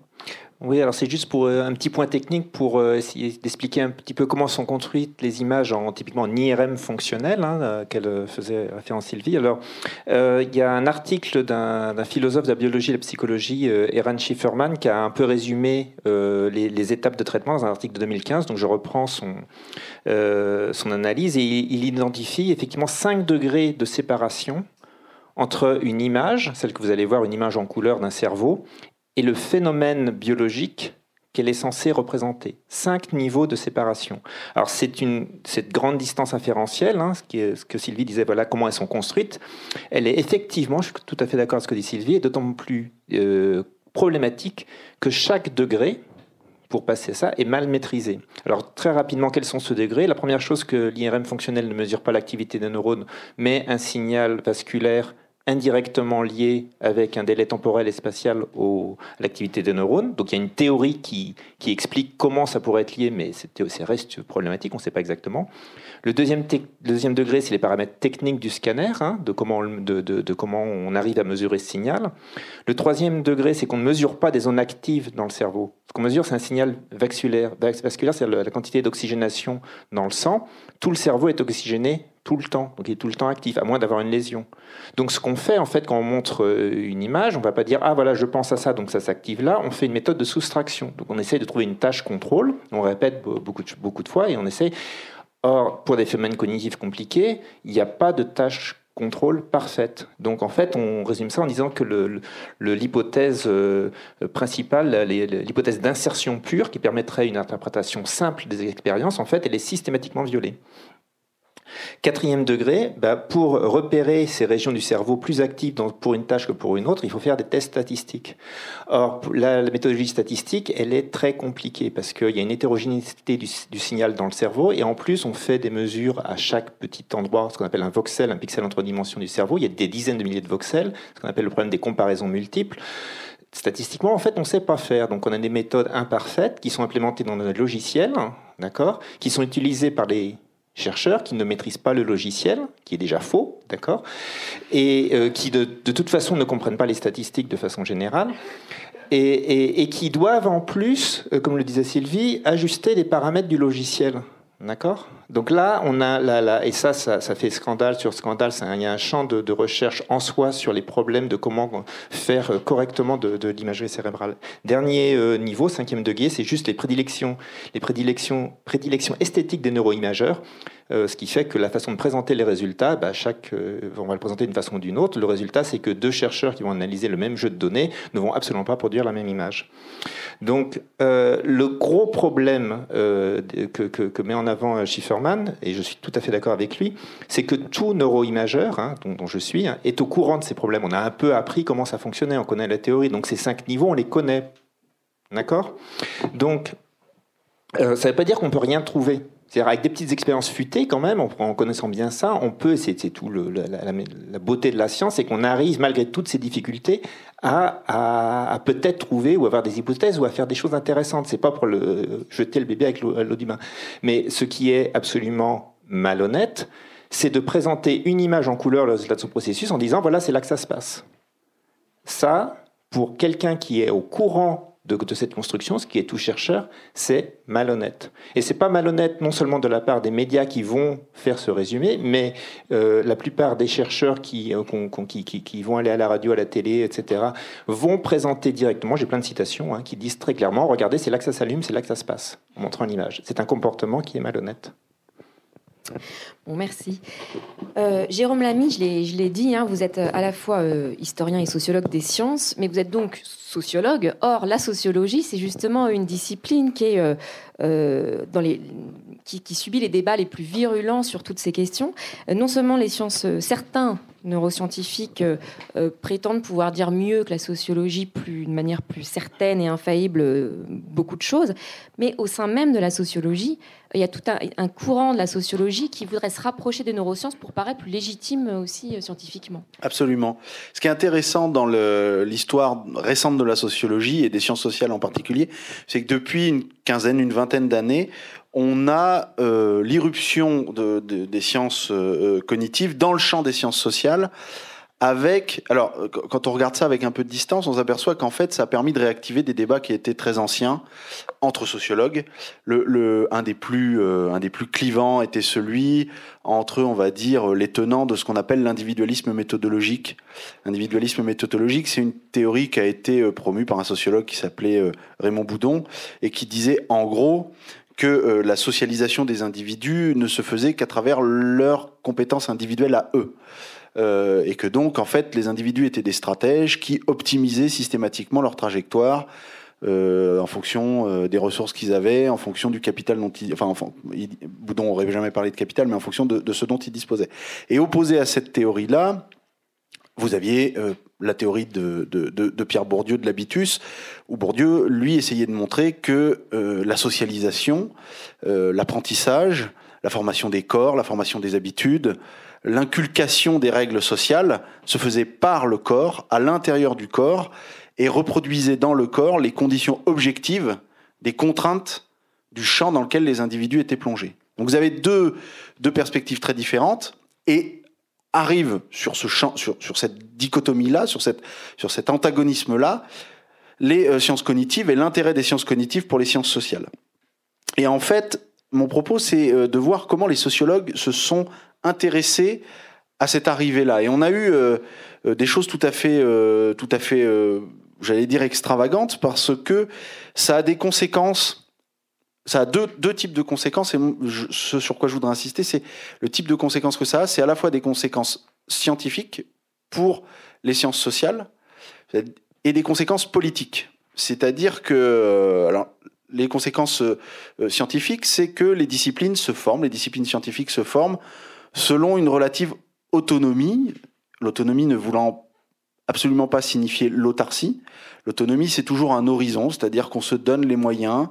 Oui, alors c'est juste pour euh, un petit point technique pour euh, essayer d'expliquer un petit peu comment sont construites les images en typiquement en IRM fonctionnel, hein, euh, qu'elle faisait référence Sylvie. Alors, il y a un article d'un philosophe de la biologie et de la psychologie, Eran Schifferman, qui a un peu résumé les, étapes de traitement dans un article de 2015. Donc, je reprends son, son analyse et il, il identifie effectivement 5 degrés de séparation entre une image, celle que vous allez voir, une image en couleur d'un cerveau, et le phénomène biologique qu'elle est censée représenter. Cinq niveaux de séparation. Alors c'est une cette grande distance inférentielle, hein, ce, ce que Sylvie disait, voilà comment elles sont construites. Elle est effectivement, je suis tout à fait d'accord avec ce que dit Sylvie, d'autant plus euh, problématique que chaque degré, pour passer ça, est mal maîtrisé. Alors très rapidement, quels sont ces degrés La première chose que l'IRM fonctionnel ne mesure pas l'activité des neurones, mais un signal vasculaire indirectement lié avec un délai temporel et spatial à l'activité des neurones. Donc il y a une théorie qui, qui explique comment ça pourrait être lié, mais c'est reste problématique, on ne sait pas exactement. Le deuxième, deuxième degré, c'est les paramètres techniques du scanner, hein, de, comment on, de, comment on arrive à mesurer ce signal. Le troisième degré, c'est qu'on ne mesure pas des zones actives dans le cerveau. Ce qu'on mesure, c'est un signal vasculaire. Vasculaire, c'est la quantité d'oxygénation dans le sang. Tout le cerveau est oxygéné tout le temps, donc il est tout le temps actif, à moins d'avoir une lésion. Donc ce qu'on fait en fait quand on montre euh, une image, on va pas dire ah voilà je pense à ça donc ça s'active là, on fait une méthode de soustraction. Donc on essaye de trouver une tâche contrôle, on répète beaucoup de, beaucoup de fois et on essaye. Or pour des phénomènes cognitifs compliqués, il n'y a pas de tâche contrôle parfaite. Donc en fait, on résume ça en disant que l'hypothèse euh, principale, l'hypothèse d'insertion pure qui permettrait une interprétation simple des expériences, en fait, elle est systématiquement violée. Quatrième degré, bah, pour repérer ces régions du cerveau plus actives pour une tâche que pour une autre, il faut faire des tests statistiques. Or, la, méthodologie statistique, elle est très compliquée parce qu'il y a une hétérogénéité du, signal dans le cerveau et en plus, on fait des mesures à chaque petit endroit, ce qu'on appelle un voxel, un pixel entre dimensions du cerveau. Il y a des dizaines de milliers de voxels, ce qu'on appelle le problème des comparaisons multiples statistiquement, en fait, on ne sait pas faire. Donc, on a des méthodes imparfaites qui sont implémentées dans notre logiciel, d'accord, qui sont utilisées par les chercheurs qui ne maîtrisent pas le logiciel, qui est déjà faux, d'accord, et euh, qui de, toute façon ne comprennent pas les statistiques de façon générale. et, qui doivent en plus, euh, comme le disait Sylvie, ajuster les paramètres du logiciel. D'accord Donc là, on a la, et ça, ça, fait scandale sur scandale. il y a un champ de, recherche en soi sur les problèmes de comment faire correctement de, l'imagerie cérébrale. Dernier euh, niveau, cinquième degré, c'est juste les prédilections, les prédilections, prédilections esthétiques des neuroimageurs. Euh, ce qui fait que la façon de présenter les résultats, bah, euh, on va le présenter d'une façon ou d'une autre. Le résultat, c'est que deux chercheurs qui vont analyser le même jeu de données ne vont absolument pas produire la même image. Donc, euh, le gros problème que, met en avant Schifferman, et je suis tout à fait d'accord avec lui, c'est que tout neuroimageur, hein, dont, je suis, hein, est au courant de ces problèmes. On a un peu appris comment ça fonctionnait, on connaît la théorie, donc ces cinq niveaux, on les connaît. D'accord? Donc, ça ne veut pas dire qu'on peut rien trouver. C'est-à-dire avec des petites expériences futées quand même, en, connaissant bien ça, on peut, c'est tout le, la, beauté de la science, c'est qu'on arrive malgré toutes ces difficultés à, peut-être trouver ou avoir des hypothèses ou à faire des choses intéressantes. C'est pas pour le, jeter le bébé avec l'eau du bain. Mais ce qui est absolument malhonnête, c'est de présenter une image en couleur de son processus en disant voilà c'est là que ça se passe. Ça, pour quelqu'un qui est au courant de, cette construction, ce qui est tout chercheur, c'est malhonnête. Et c'est pas malhonnête non seulement de la part des médias qui vont faire ce résumé, mais euh, la plupart des chercheurs qui, euh, qui, vont aller à la radio, à la télé, etc., vont présenter directement, j'ai plein de citations, hein, qui disent très clairement, regardez, c'est là que ça s'allume, c'est là que ça se passe, montrant l'image. C'est un comportement qui est malhonnête. Bon, merci. Euh, Jérôme Lamy, je l'ai dit, hein, vous êtes à la fois historien et sociologue des sciences, mais vous êtes donc sociologue. Or, la sociologie, c'est justement une discipline qui, euh, euh, les, qui, subit les débats les plus virulents sur toutes ces questions. Euh, non seulement les sciences, certains neuroscientifiques prétendent pouvoir dire mieux que la sociologie, plus, de manière plus certaine et infaillible, beaucoup de choses, mais au sein même de la sociologie, il y a tout un, courant de la sociologie qui voudrait se rapprocher des neurosciences pour paraître plus légitime aussi euh, scientifiquement. Absolument. Ce qui est intéressant dans l'histoire récente de la sociologie et des sciences sociales en particulier, c'est que depuis une quinzaine, une vingtaine d'années, on a euh, l'irruption de, des sciences euh, cognitives dans le champ des sciences sociales avec, alors, quand on regarde ça avec un peu de distance, on s'aperçoit qu'en fait, ça a permis de réactiver des débats qui étaient très anciens entre sociologues. Un des plus, euh, un des plus clivants était celui entre, on va dire, les tenants de ce qu'on appelle l'individualisme méthodologique. L'individualisme méthodologique, c'est une théorie qui a été euh, promue par un sociologue qui s'appelait euh, Raymond Boudon et qui disait, en gros, que la socialisation des individus ne se faisait qu'à travers leurs compétences individuelles à eux. Euh, et que donc, en fait, les individus étaient des stratèges qui optimisaient systématiquement leur trajectoire euh, en fonction euh, des ressources qu'ils avaient, en fonction du capital dont ils... Enfin, enfin Boudon n'aurait jamais parlé de capital, mais en fonction de, ce dont ils disposaient. Et opposé à cette théorie-là, vous aviez la théorie de, de, de, Pierre Bourdieu de l'habitus, où Bourdieu, lui, essayait de montrer que la socialisation, l'apprentissage, la formation des corps, la formation des habitudes, l'inculcation des règles sociales se faisait par le corps, à l'intérieur du corps, et reproduisait dans le corps les conditions objectives des contraintes du champ dans lequel les individus étaient plongés. Donc vous avez deux, deux perspectives très différentes, et arrive sur ce champ, sur, sur cette dichotomie-là, sur, cette, sur cet antagonisme-là, les euh, sciences cognitives et l'intérêt des sciences cognitives pour les sciences sociales. Et en fait, mon propos, c'est euh, de voir comment les sociologues se sont intéressés à cette arrivée-là. Et on a eu euh, des choses tout à fait, tout à fait, j'allais dire extravagantes, parce que ça a des conséquences. Ça a deux, deux types de conséquences, et ce sur quoi je voudrais insister, c'est le type de conséquences que ça a, c'est à la fois des conséquences scientifiques pour les sciences sociales et des conséquences politiques. C'est-à-dire que, alors, les conséquences scientifiques, c'est que les disciplines se forment, les disciplines scientifiques se forment selon une relative autonomie, l'autonomie ne voulant absolument pas signifier l'autarcie. L'autonomie, c'est toujours un horizon, c'est-à-dire qu'on se donne les moyens,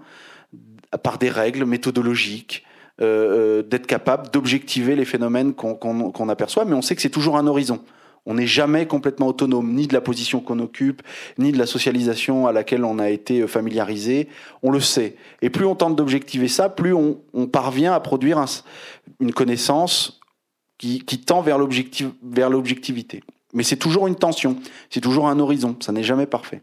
par des règles méthodologiques, euh, euh, d'être capable d'objectiver les phénomènes qu'on aperçoit, mais on sait que c'est toujours un horizon. On n'est jamais complètement autonome, ni de la position qu'on occupe, ni de la socialisation à laquelle on a été familiarisé. On le sait. Et plus on tente d'objectiver ça, plus on, parvient à produire une connaissance qui, tend vers l'objectivité. Mais c'est toujours une tension, c'est toujours un horizon, ça n'est jamais parfait.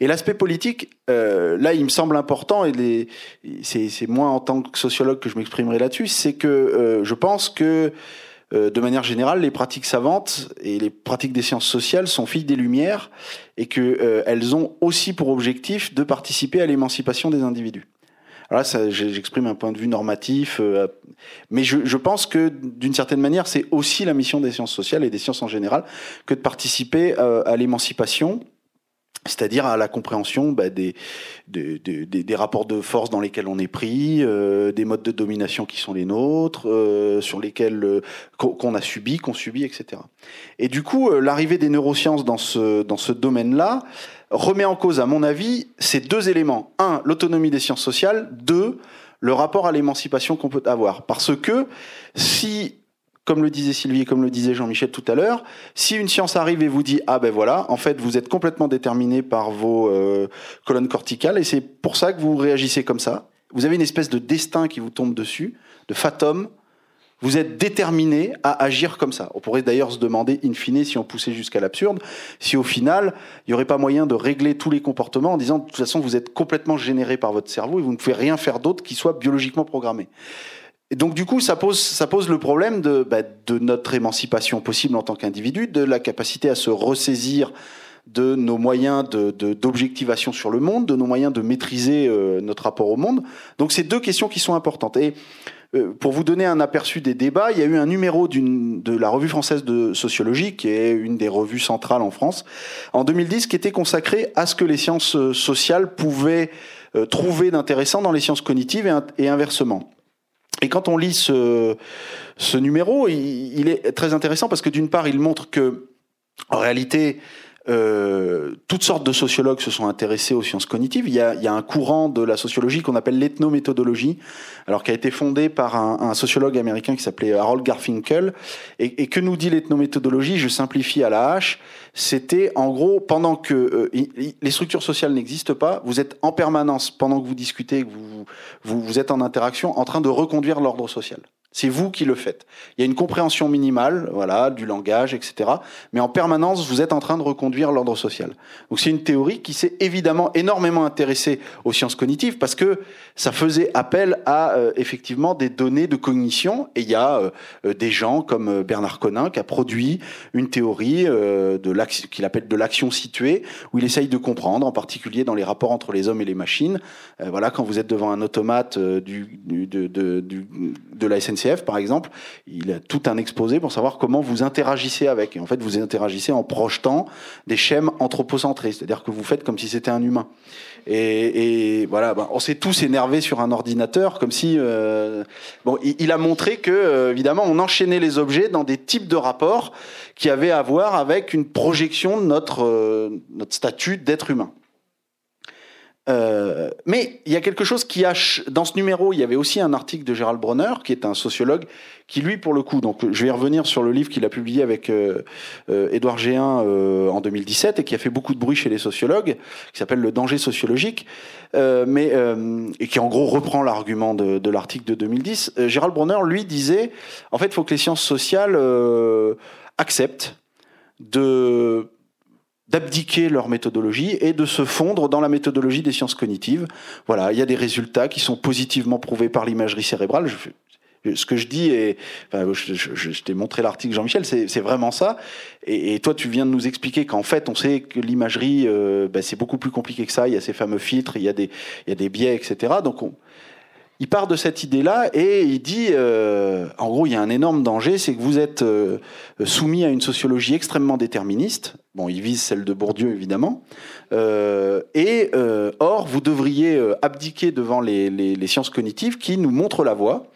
Et l'aspect politique, euh, là, il me semble important, et c'est moins en tant que sociologue que je m'exprimerai là-dessus, c'est que euh, je pense que, euh, de manière générale, les pratiques savantes et les pratiques des sciences sociales sont filles des Lumières, et qu'elles ont aussi pour objectif de participer à l'émancipation des individus. Alors là, j'exprime un point de vue normatif, mais je, je, pense que d'une certaine manière, c'est aussi la mission des sciences sociales et des sciences en général que de participer à l'émancipation c'est-à-dire à la compréhension bah, des, des, des, des, rapports de force dans lesquels on est pris, euh, des modes de domination qui sont les nôtres, euh, sur lesquels euh, qu'on a subi, qu'on subit, etc. Et du coup, l'arrivée des neurosciences dans ce, dans ce domaine-là remet en cause, à mon avis, ces deux éléments. Un, l'autonomie des sciences sociales. Deux, le rapport à l'émancipation qu'on peut avoir. Parce que si comme le disait Sylvie et comme le disait Jean-Michel tout à l'heure, si une science arrive et vous dit ah ben voilà, en fait vous êtes complètement déterminé par vos euh, colonnes corticales et c'est pour ça que vous réagissez comme ça. Vous avez une espèce de destin qui vous tombe dessus, de fatum. Vous êtes déterminé à agir comme ça. On pourrait d'ailleurs se demander, in fine, si on poussait jusqu'à l'absurde, si au final, il n'y aurait pas moyen de régler tous les comportements en disant, de toute façon, vous êtes complètement généré par votre cerveau et vous ne pouvez rien faire d'autre qui soit biologiquement programmé. Et donc du coup, ça pose, ça pose le problème de, bah, de notre émancipation possible en tant qu'individu, de la capacité à se ressaisir de nos moyens d'objectivation de, sur le monde, de nos moyens de maîtriser euh, notre rapport au monde. Donc c'est deux questions qui sont importantes. Et euh, pour vous donner un aperçu des débats, il y a eu un numéro de la Revue française de sociologie, qui est une des revues centrales en France, en 2010, qui était consacré à ce que les sciences euh, sociales pouvaient trouver d'intéressant dans les sciences cognitives et inversement. Et quand on lit ce, numéro, il, il, est très intéressant parce que d'une part, il montre que, en réalité, euh, toutes sortes de sociologues se sont intéressés aux sciences cognitives. Il y a, il y a un courant de la sociologie qu'on appelle l'ethnométhodologie, alors qui a été fondé par un, un sociologue américain qui s'appelait Harold Garfinkel. Et, et que nous dit l'ethnométhodologie? Je simplifie à la hache. C'était en gros pendant que euh, les structures sociales n'existent pas, vous êtes en permanence pendant que vous discutez, que vous, vous, vous êtes en interaction, en train de reconduire l'ordre social. C'est vous qui le faites. Il y a une compréhension minimale, voilà, du langage, etc. Mais en permanence, vous êtes en train de reconduire l'ordre social. Donc c'est une théorie qui s'est évidemment énormément intéressée aux sciences cognitives parce que ça faisait appel à euh, effectivement des données de cognition. Et il y a euh, euh, des gens comme Bernard Conin qui a produit une théorie de qu'il appelle de l'action située, où il essaye de comprendre, en particulier dans les rapports entre les hommes et les machines. voilà, quand vous êtes devant un automate de la SNCF par exemple, il a tout un exposé pour savoir comment vous interagissez avec. Et en fait, vous interagissez en projetant des schèmes anthropocentrés, c'est-à-dire que vous faites comme si c'était un humain. Et, voilà, ben, on s'est tous énervés sur un ordinateur, comme si... Euh, bon, il, a montré que, euh, évidemment, on enchaînait les objets dans des types de rapports qui avaient à voir avec une projection de notre, euh, notre statut d'être humain. Euh, mais il y a quelque chose qui a dans ce numéro, il y avait aussi un article de Gérald Bronner, qui est un sociologue, qui lui, pour le coup, donc je vais revenir sur le livre qu'il a publié avec euh, euh Édouard Géin euh, en 2017 et qui a fait beaucoup de bruit chez les sociologues, qui s'appelle Le danger sociologique, mais et qui en gros reprend l'argument de, de l'article de 2010. Gérald Bronner, lui, disait, en fait, il faut que les sciences sociales acceptent de d'abdiquer leur méthodologie et de se fondre dans la méthodologie des sciences cognitives. Voilà, il y a des résultats qui sont positivement prouvés par l'imagerie cérébrale. Je, ce que je dis, et je, t'ai montré l'article Jean-Michel, c'est vraiment ça. Et, et, toi, tu viens de nous expliquer qu'en fait, on sait que l'imagerie, euh, ben, c'est beaucoup plus compliqué que ça. Il y a ces fameux filtres, il y a des, il y a des biais, etc. Donc, on, il part de cette idée-là et il dit, euh, en gros, il y a un énorme danger, c'est que vous êtes euh, soumis à une sociologie extrêmement déterministe. Bon, il vise celle de Bourdieu, évidemment. Euh, et or, vous devriez abdiquer devant les, les, les, sciences cognitives qui nous montrent la voie.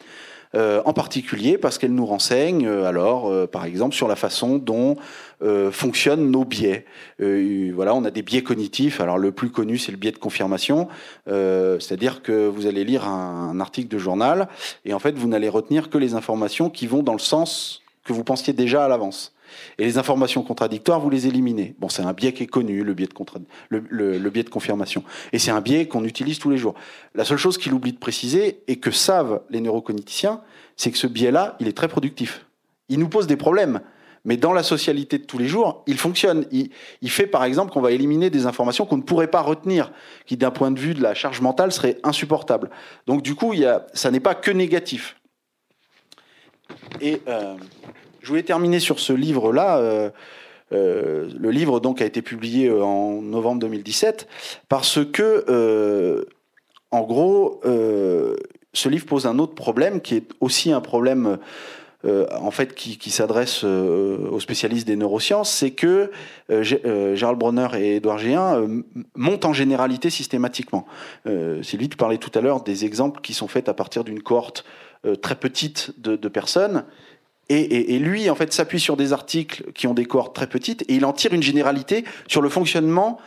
Euh, en particulier parce qu'elle nous renseigne, euh, alors, euh, par exemple, sur la façon dont fonctionnent nos biais. voilà, on a des biais cognitifs. Alors, le plus connu, c'est le biais de confirmation, c'est-à-dire que vous allez lire un, article de journal et en fait, vous n'allez retenir que les informations qui vont dans le sens que vous pensiez déjà à l'avance. Et les informations contradictoires, vous les éliminez. Bon, c'est un biais qui est connu, le, biais de confirmation. Et c'est un biais qu'on utilise tous les jours. La seule chose qu'il oublie de préciser, et que savent les neurocogniticiens, c'est que ce biais-là, il est très productif. Il nous pose des problèmes, mais dans la socialité de tous les jours, il fonctionne. Il, fait par exemple qu'on va éliminer des informations qu'on ne pourrait pas retenir, qui d'un point de vue de la charge mentale seraient insupportables. Donc du coup, ça n'est pas que négatif. Et euh, je voulais terminer sur ce livre-là. Euh, euh, le livre donc a été publié en novembre 2017 parce que, en gros, ce livre pose un autre problème qui est aussi un problème euh, en fait, qui, s'adresse euh, aux spécialistes des neurosciences, c'est que euh, Gérald Bronner et Edouard Géin montent en généralité systématiquement. Sylvie, tu parlais tout à l'heure des exemples qui sont faits à partir d'une cohorte très petite de, personnes. Et, et, lui, en fait, s'appuie sur des articles qui ont des cohortes très petites et il en tire une généralité sur le fonctionnement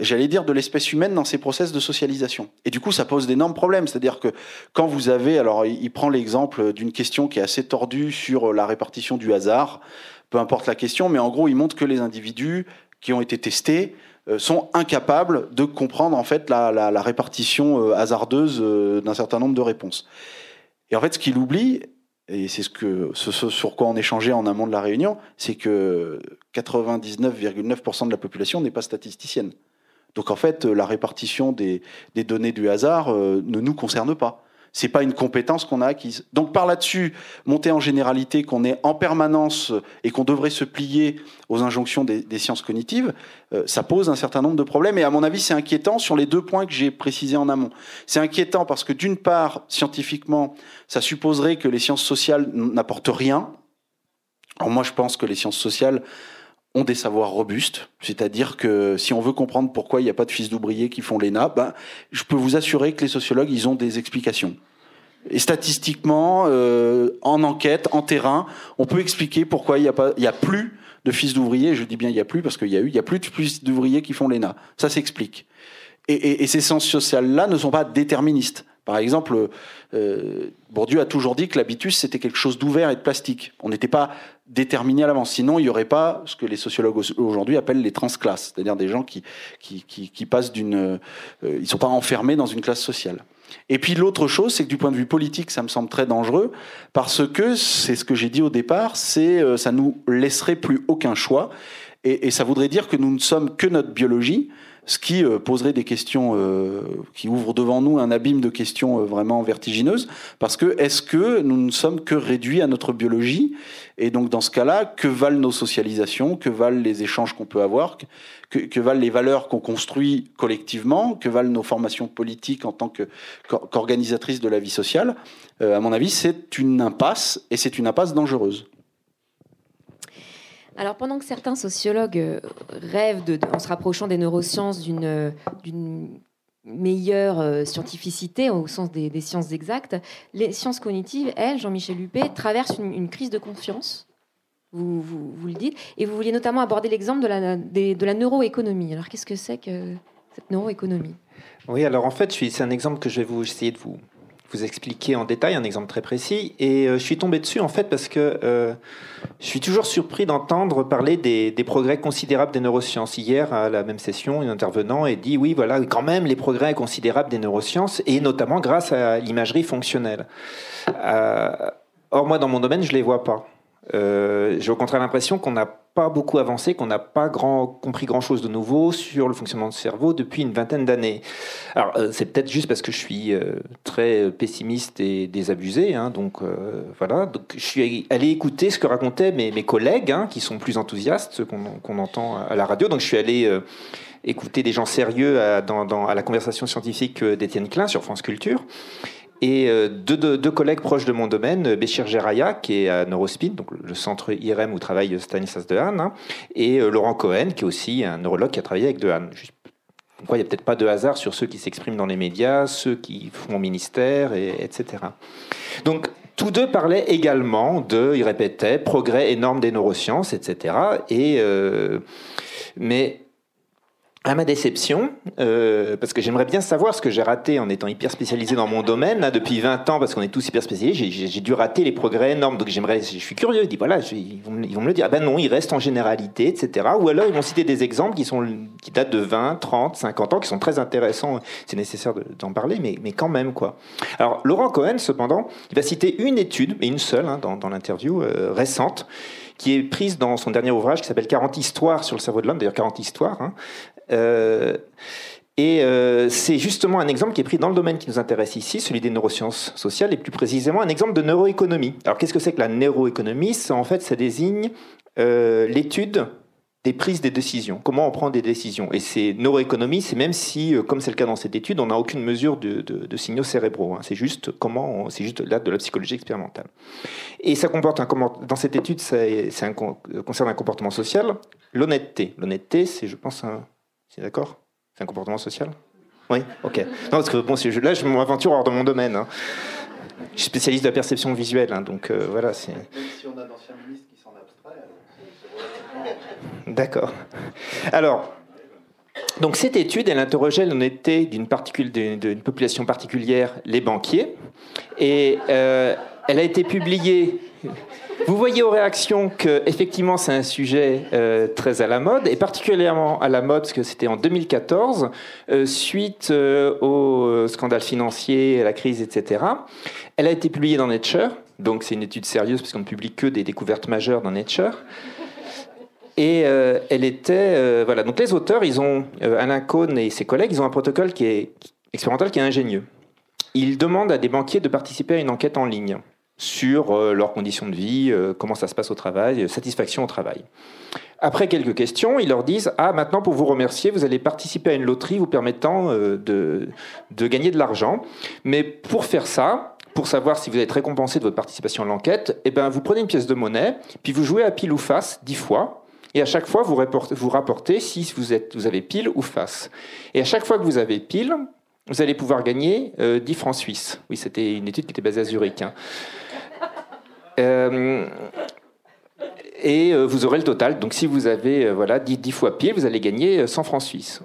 j'allais dire, de l'espèce humaine dans ces process de socialisation. Et du coup, ça pose d'énormes problèmes. C'est-à-dire que quand vous avez, alors il prend l'exemple d'une question qui est assez tordue sur la répartition du hasard, peu importe la question, mais en gros, il montre que les individus qui ont été testés euh, sont incapables de comprendre en fait la, répartition euh, hasardeuse euh, d'un certain nombre de réponses. Et en fait, ce qu'il oublie, et c'est ce, sur quoi on échangeait en amont de la réunion, c'est que 99,9% de la population n'est pas statisticienne. Donc en fait, la répartition des, données du hasard euh, ne nous concerne pas. C'est pas une compétence qu'on a acquise. Donc par là-dessus, monter en généralité qu'on est en permanence et qu'on devrait se plier aux injonctions des, sciences cognitives, euh, ça pose un certain nombre de problèmes. Et à mon avis, c'est inquiétant sur les deux points que j'ai précisés en amont. C'est inquiétant parce que d'une part, scientifiquement, ça supposerait que les sciences sociales n'apportent rien. Alors moi, je pense que les sciences sociales ont des savoirs robustes, c'est-à-dire que si on veut comprendre pourquoi il n'y a pas de fils d'ouvriers qui font l'ENA, ben, je peux vous assurer que les sociologues, ils ont des explications. Et statistiquement, euh, en enquête, en terrain, on peut expliquer pourquoi il n'y a, y a plus de fils d'ouvriers. Je dis bien il n'y a plus parce qu'il y a eu, il y a plus de fils d'ouvriers qui font l'ENA. Ça s'explique. Et, ces sciences sociales-là ne sont pas déterministes. Par exemple, euh, Bourdieu a toujours dit que l'habitus, c'était quelque chose d'ouvert et de plastique. On n'était pas déterminé à l'avance. Sinon, il n'y aurait pas ce que les sociologues aujourd'hui appellent les transclasses, c'est-à-dire des gens qui, qui, qui, passent d'une... Euh, ils ne sont pas enfermés dans une classe sociale. Et puis l'autre chose, c'est que du point de vue politique, ça me semble très dangereux, parce que, c'est ce que j'ai dit au départ, c'est euh, ça nous laisserait plus aucun choix, et, et ça voudrait dire que nous ne sommes que notre biologie, ce qui euh, poserait des questions, euh, qui ouvrent devant nous un abîme de questions euh, vraiment vertigineuses, parce que est-ce que nous ne sommes que réduits à notre biologie? Et donc dans ce cas-là, que valent nos socialisations? Que valent les échanges qu'on peut avoir? Que, valent les valeurs qu'on construit collectivement? Que valent nos formations politiques en tant qu'organisatrices de la vie sociale? À mon avis, c'est une impasse, et c'est une impasse dangereuse. Alors pendant que certains sociologues euh, rêvent, de, en se rapprochant des neurosciences, d'une euh, meilleure euh, scientificité au sens des, sciences exactes, les sciences cognitives, elles, Jean-Michel Huppé, traversent une, crise de confiance. Vous, le dites. Et vous vouliez notamment aborder l'exemple de la, neuroéconomie. Alors qu'est-ce que c'est que cette neuroéconomie? Oui, alors en fait, c'est un exemple que je vais vous essayer de vous, vous expliquer en détail, un exemple très précis. Et je suis tombé dessus en fait parce que je suis toujours surpris d'entendre parler des, progrès considérables des neurosciences. Hier, à la même session, un intervenant a dit oui, voilà, quand même les progrès considérables des neurosciences et notamment grâce à l'imagerie fonctionnelle. Euh, or, moi, dans mon domaine, je les vois pas. J'ai au contraire l'impression qu'on n'a pas beaucoup avancé, qu'on n'a pas grand, compris grand-chose de nouveau sur le fonctionnement du cerveau depuis une vingtaine d'années. Alors, euh, c'est peut-être juste parce que je suis euh, très pessimiste et désabusé, hein, donc euh, voilà. Donc, je suis allé écouter ce que racontaient mes, collègues, hein, qui sont plus enthousiastes, ceux qu'on entend à la radio. Donc, je suis allé écouter des gens sérieux à, à la conversation scientifique d'Étienne Klein sur France Culture. Et euh, deux, collègues proches de mon domaine, euh, Béchir Geraya, qui est à Neurospin, donc le centre IRM où travaille Stanislas Dehaene, hein, et euh, Laurent Cohen, qui est aussi un neurologue qui a travaillé avec Dehaene. il n'y a peut-être pas de hasard sur ceux qui s'expriment dans les médias, ceux qui font au ministère, et, etc. Donc, tous deux parlaient également de, ils répétaient, progrès énorme des neurosciences, etc. Et, mais à ma déception, euh, parce que j'aimerais bien savoir ce que j'ai raté en étant hyper spécialisé dans mon domaine là, depuis 20 ans, parce qu'on est tous hyper spécialisés, j'ai dû rater les progrès énormes. Donc j'aimerais, je suis curieux, je dis voilà, ils vont, me le dire. Ah ben non, ils restent en généralité, etc. Ou alors ils vont citer des exemples qui sont qui datent de 20, 30, 50 ans, qui sont très intéressants. C'est nécessaire d'en parler, mais, mais quand même quoi. Alors Laurent Cohen, cependant, il va citer une étude, mais une seule hein, dans, dans l'interview euh, récente, qui est prise dans son dernier ouvrage qui s'appelle 40 histoires sur le cerveau de l'homme, d'ailleurs 40 histoires. Hein. Euh, et euh, c'est justement un exemple qui est pris dans le domaine qui nous intéresse ici, celui des neurosciences sociales, et plus précisément un exemple de neuroéconomie. Alors qu'est-ce que c'est que la neuroéconomie? En fait, ça désigne euh, l'étude des prises des décisions, comment on prend des décisions. Et c'est neuroéconomie, c'est même si, comme c'est le cas dans cette étude, on n'a aucune mesure de, signaux cérébraux. Hein. C'est juste comment, c'est juste là de la psychologie expérimentale. Et ça comporte un dans cette étude, un, concerne un comportement social, l'honnêteté. L'honnêteté, c'est, je pense, un, c'est d'accord? C'est un comportement social? Oui Ok. Non, parce que bon, là, je m'aventure hors de mon domaine. Hein. Je suis spécialiste de la perception visuelle, hein, donc euh, voilà. Même si on a d'anciens ministres qui s'en abstraient. D'accord. Alors, donc cette étude, elle interrogeait l'honnêteté d'une, d'une population particulière, les banquiers, et euh, elle a été publiée vous voyez aux réactions que effectivement c'est un sujet euh, très à la mode et particulièrement à la mode parce que c'était en 2014 euh, suite euh, au scandale financier, à la crise, etc. Elle a été publiée dans Nature, donc c'est une étude sérieuse parce qu'on ne publie que des découvertes majeures dans Nature. Et elle était voilà donc les auteurs ils ont Alain Cohn et ses collègues ils ont un protocole qui est expérimental qui est ingénieux. Ils demandent à des banquiers de participer à une enquête en ligne sur euh, leurs conditions de vie, euh, comment ça se passe au travail, euh, satisfaction au travail. Après quelques questions, ils leur disent Ah, maintenant, pour vous remercier, vous allez participer à une loterie vous permettant de, de gagner de l'argent. Mais pour faire ça, pour savoir si vous êtes récompensé de votre participation à l'enquête, eh ben, vous prenez une pièce de monnaie, puis vous jouez à pile ou face dix fois. Et à chaque fois, vous, vous rapportez si vous, êtes, vous avez pile ou face. Et à chaque fois que vous avez pile, vous allez pouvoir gagner 10 francs suisses. Oui, c'était une étude qui était basée à Zurich. Hein. Euh, et euh, vous aurez le total. Donc si vous avez euh, voilà, 10, fois pile, vous allez gagner 100 francs suisses.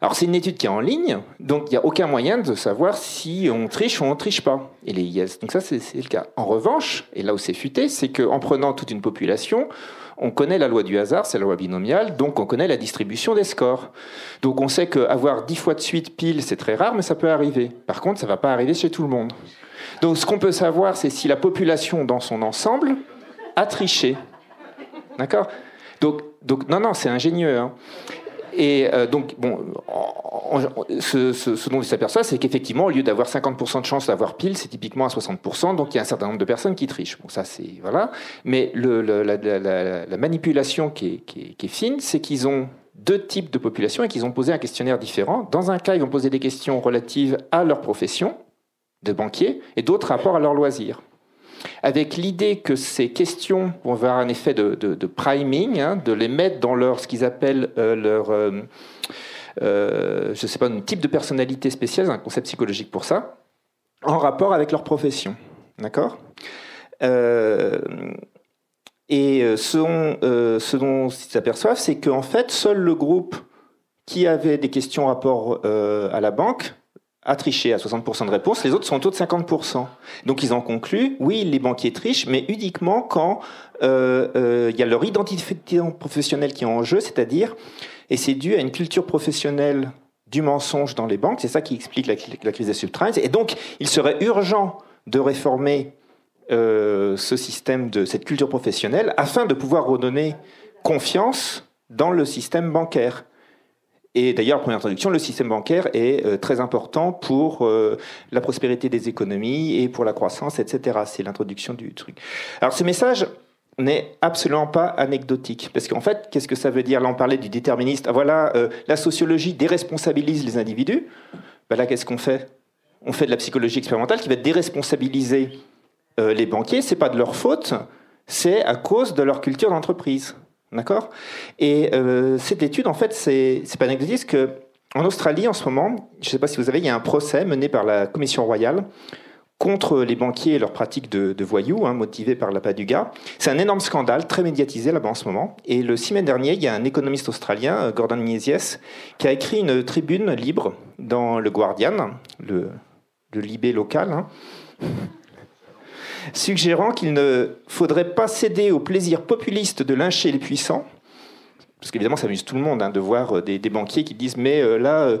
Alors c'est une étude qui est en ligne, donc il n'y a aucun moyen de savoir si on triche ou on ne triche pas. Et les yes. Donc ça c'est le cas. En revanche, et là où c'est futé, c'est qu'en prenant toute une population, on connaît la loi du hasard, c'est la loi binomiale, donc on connaît la distribution des scores. Donc on sait qu'avoir 10 fois de suite pile, c'est très rare, mais ça peut arriver. Par contre, ça ne va pas arriver chez tout le monde. Donc ce qu'on peut savoir, c'est si la population dans son ensemble a triché. D'accord? Donc, donc, non, non, c'est ingénieux. Hein. Et euh, donc, bon, ce, dont il s'aperçoit, c'est qu'effectivement, au lieu d'avoir 50% de chance d'avoir pile, c'est typiquement à 60%. Donc, il y a un certain nombre de personnes qui trichent. Bon, ça, c'est. Voilà. Mais la, manipulation qui est, qui est fine, c'est qu'ils ont deux types de populations et qu'ils ont posé un questionnaire différent. Dans un cas, ils vont poser des questions relatives à leur profession de banquiers et d'autres rapports à leurs loisirs. Avec l'idée que ces questions vont avoir un effet de, priming, hein, de les mettre dans leur, ce qu'ils appellent euh, leur, euh, euh, sais pas, un type de personnalité spéciale, un concept psychologique pour ça, en rapport avec leur profession. D'accord? Et ce, ce dont ils s'aperçoivent, c'est qu'en fait, seul le groupe qui avait des questions en rapport à la banque a triché à 60% de réponses, les autres sont au taux de 50%. Donc ils en concluent, oui, les banquiers trichent, mais uniquement quand euh, euh, il y a leur identité professionnelle qui est en jeu, c'est-à-dire, et c'est dû à une culture professionnelle du mensonge dans les banques, c'est ça qui explique la, crise des subprimes, et donc il serait urgent de réformer euh, ce système de cette culture professionnelle afin de pouvoir redonner confiance dans le système bancaire. Et d'ailleurs, première introduction, le système bancaire est euh, très important pour euh, la prospérité des économies et pour la croissance, etc. C'est l'introduction du truc. Alors ce message n'est absolument pas anecdotique. Parce qu'en fait, qu'est-ce que ça veut dire? Là, on parlait du déterministe. Ah, voilà, euh, la sociologie déresponsabilise les individus. Ben là, qu'est-ce qu'on fait? On fait de la psychologie expérimentale qui va déresponsabiliser les banquiers. C'est pas de leur faute, c'est à cause de leur culture d'entreprise. D'accord? Et euh, cette étude, en fait, c'est pas anecdotique que en Australie, en ce moment, je ne sais pas si vous avez, il y a un procès mené par la Commission royale contre les banquiers et leurs pratiques de, voyous, hein, par la Paduga. C'est un énorme scandale, très médiatisé là-bas en ce moment. Et le 6 mai dernier, il y a un économiste australien, euh, Gordon Niesies, qui a écrit une tribune libre dans le Guardian, le, le Libé local, hein, suggérant qu'il ne faudrait pas céder au plaisir populiste de lyncher les puissants, parce qu'évidemment ça amuse tout le monde hein, de voir euh, des, banquiers qui disent mais euh, là, euh,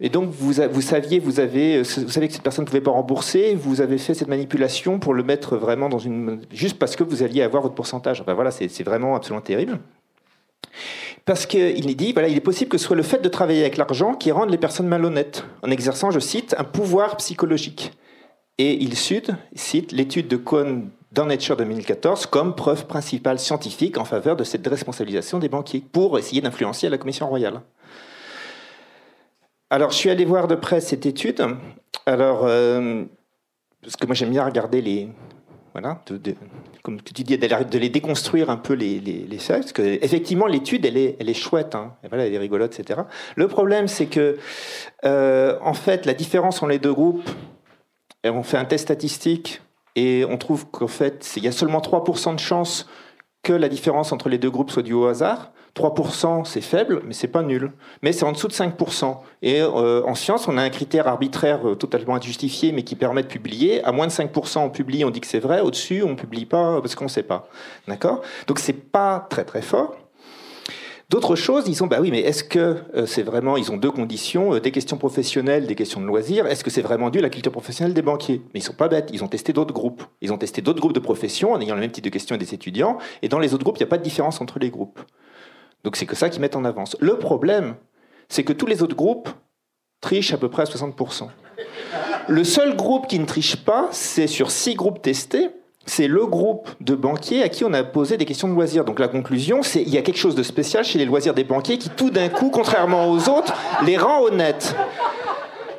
Et donc, vous, vous saviez, vous, avez, vous savez que cette personne ne pouvait pas rembourser, vous avez fait cette manipulation pour le mettre vraiment dans une. juste parce que vous alliez avoir votre pourcentage. Enfin voilà, c'est vraiment absolument terrible. Parce qu'il dit, voilà, il est possible que ce soit le fait de travailler avec l'argent qui rende les personnes malhonnêtes, en exerçant, je cite, un pouvoir psychologique. Et il cite l'étude de Cohn dans Nature 2014 comme preuve principale scientifique en faveur de cette déresponsabilisation des banquiers pour essayer d'influencer la Commission royale. Alors, je suis allé voir de près cette étude. Alors, euh, parce que moi j'aime bien regarder les, voilà, comme tu dis, de les déconstruire un peu les, les, faits, parce que effectivement l'étude elle est, elle est chouette, hein, elle est rigolote, etc. Le problème c'est que, euh, en fait, la différence entre les deux groupes, on fait un test statistique et on trouve qu'en fait, il y a seulement 3% de chances que la différence entre les deux groupes soit due au hasard. 3%, c'est faible, mais c'est pas nul. Mais c'est en dessous de 5%. Et euh, en science, on a un critère arbitraire euh, totalement injustifié, mais qui permet de publier. À moins de 5%, on publie, on dit que c'est vrai. Au-dessus, on publie pas parce qu'on sait pas. D'accord? Donc c'est pas très très fort. D'autres choses, ils sont, bah oui, mais est-ce que euh, c'est vraiment, ils ont deux conditions, euh, des questions professionnelles, des questions de loisirs, est-ce que c'est vraiment dû à la culture professionnelle des banquiers? Mais ils sont pas bêtes, ils ont testé d'autres groupes. Ils ont testé d'autres groupes de profession en ayant le même type de questions des étudiants, et dans les autres groupes, il n'y a pas de différence entre les groupes. Donc c'est que ça qu'ils mettent en avance. Le problème, c'est que tous les autres groupes trichent à peu près à 60%. Le seul groupe qui ne triche pas, c'est sur six groupes testés, c'est le groupe de banquiers à qui on a posé des questions de loisirs. Donc la conclusion, c'est qu'il y a quelque chose de spécial chez les loisirs des banquiers qui tout d'un coup, contrairement aux autres, les rend honnêtes.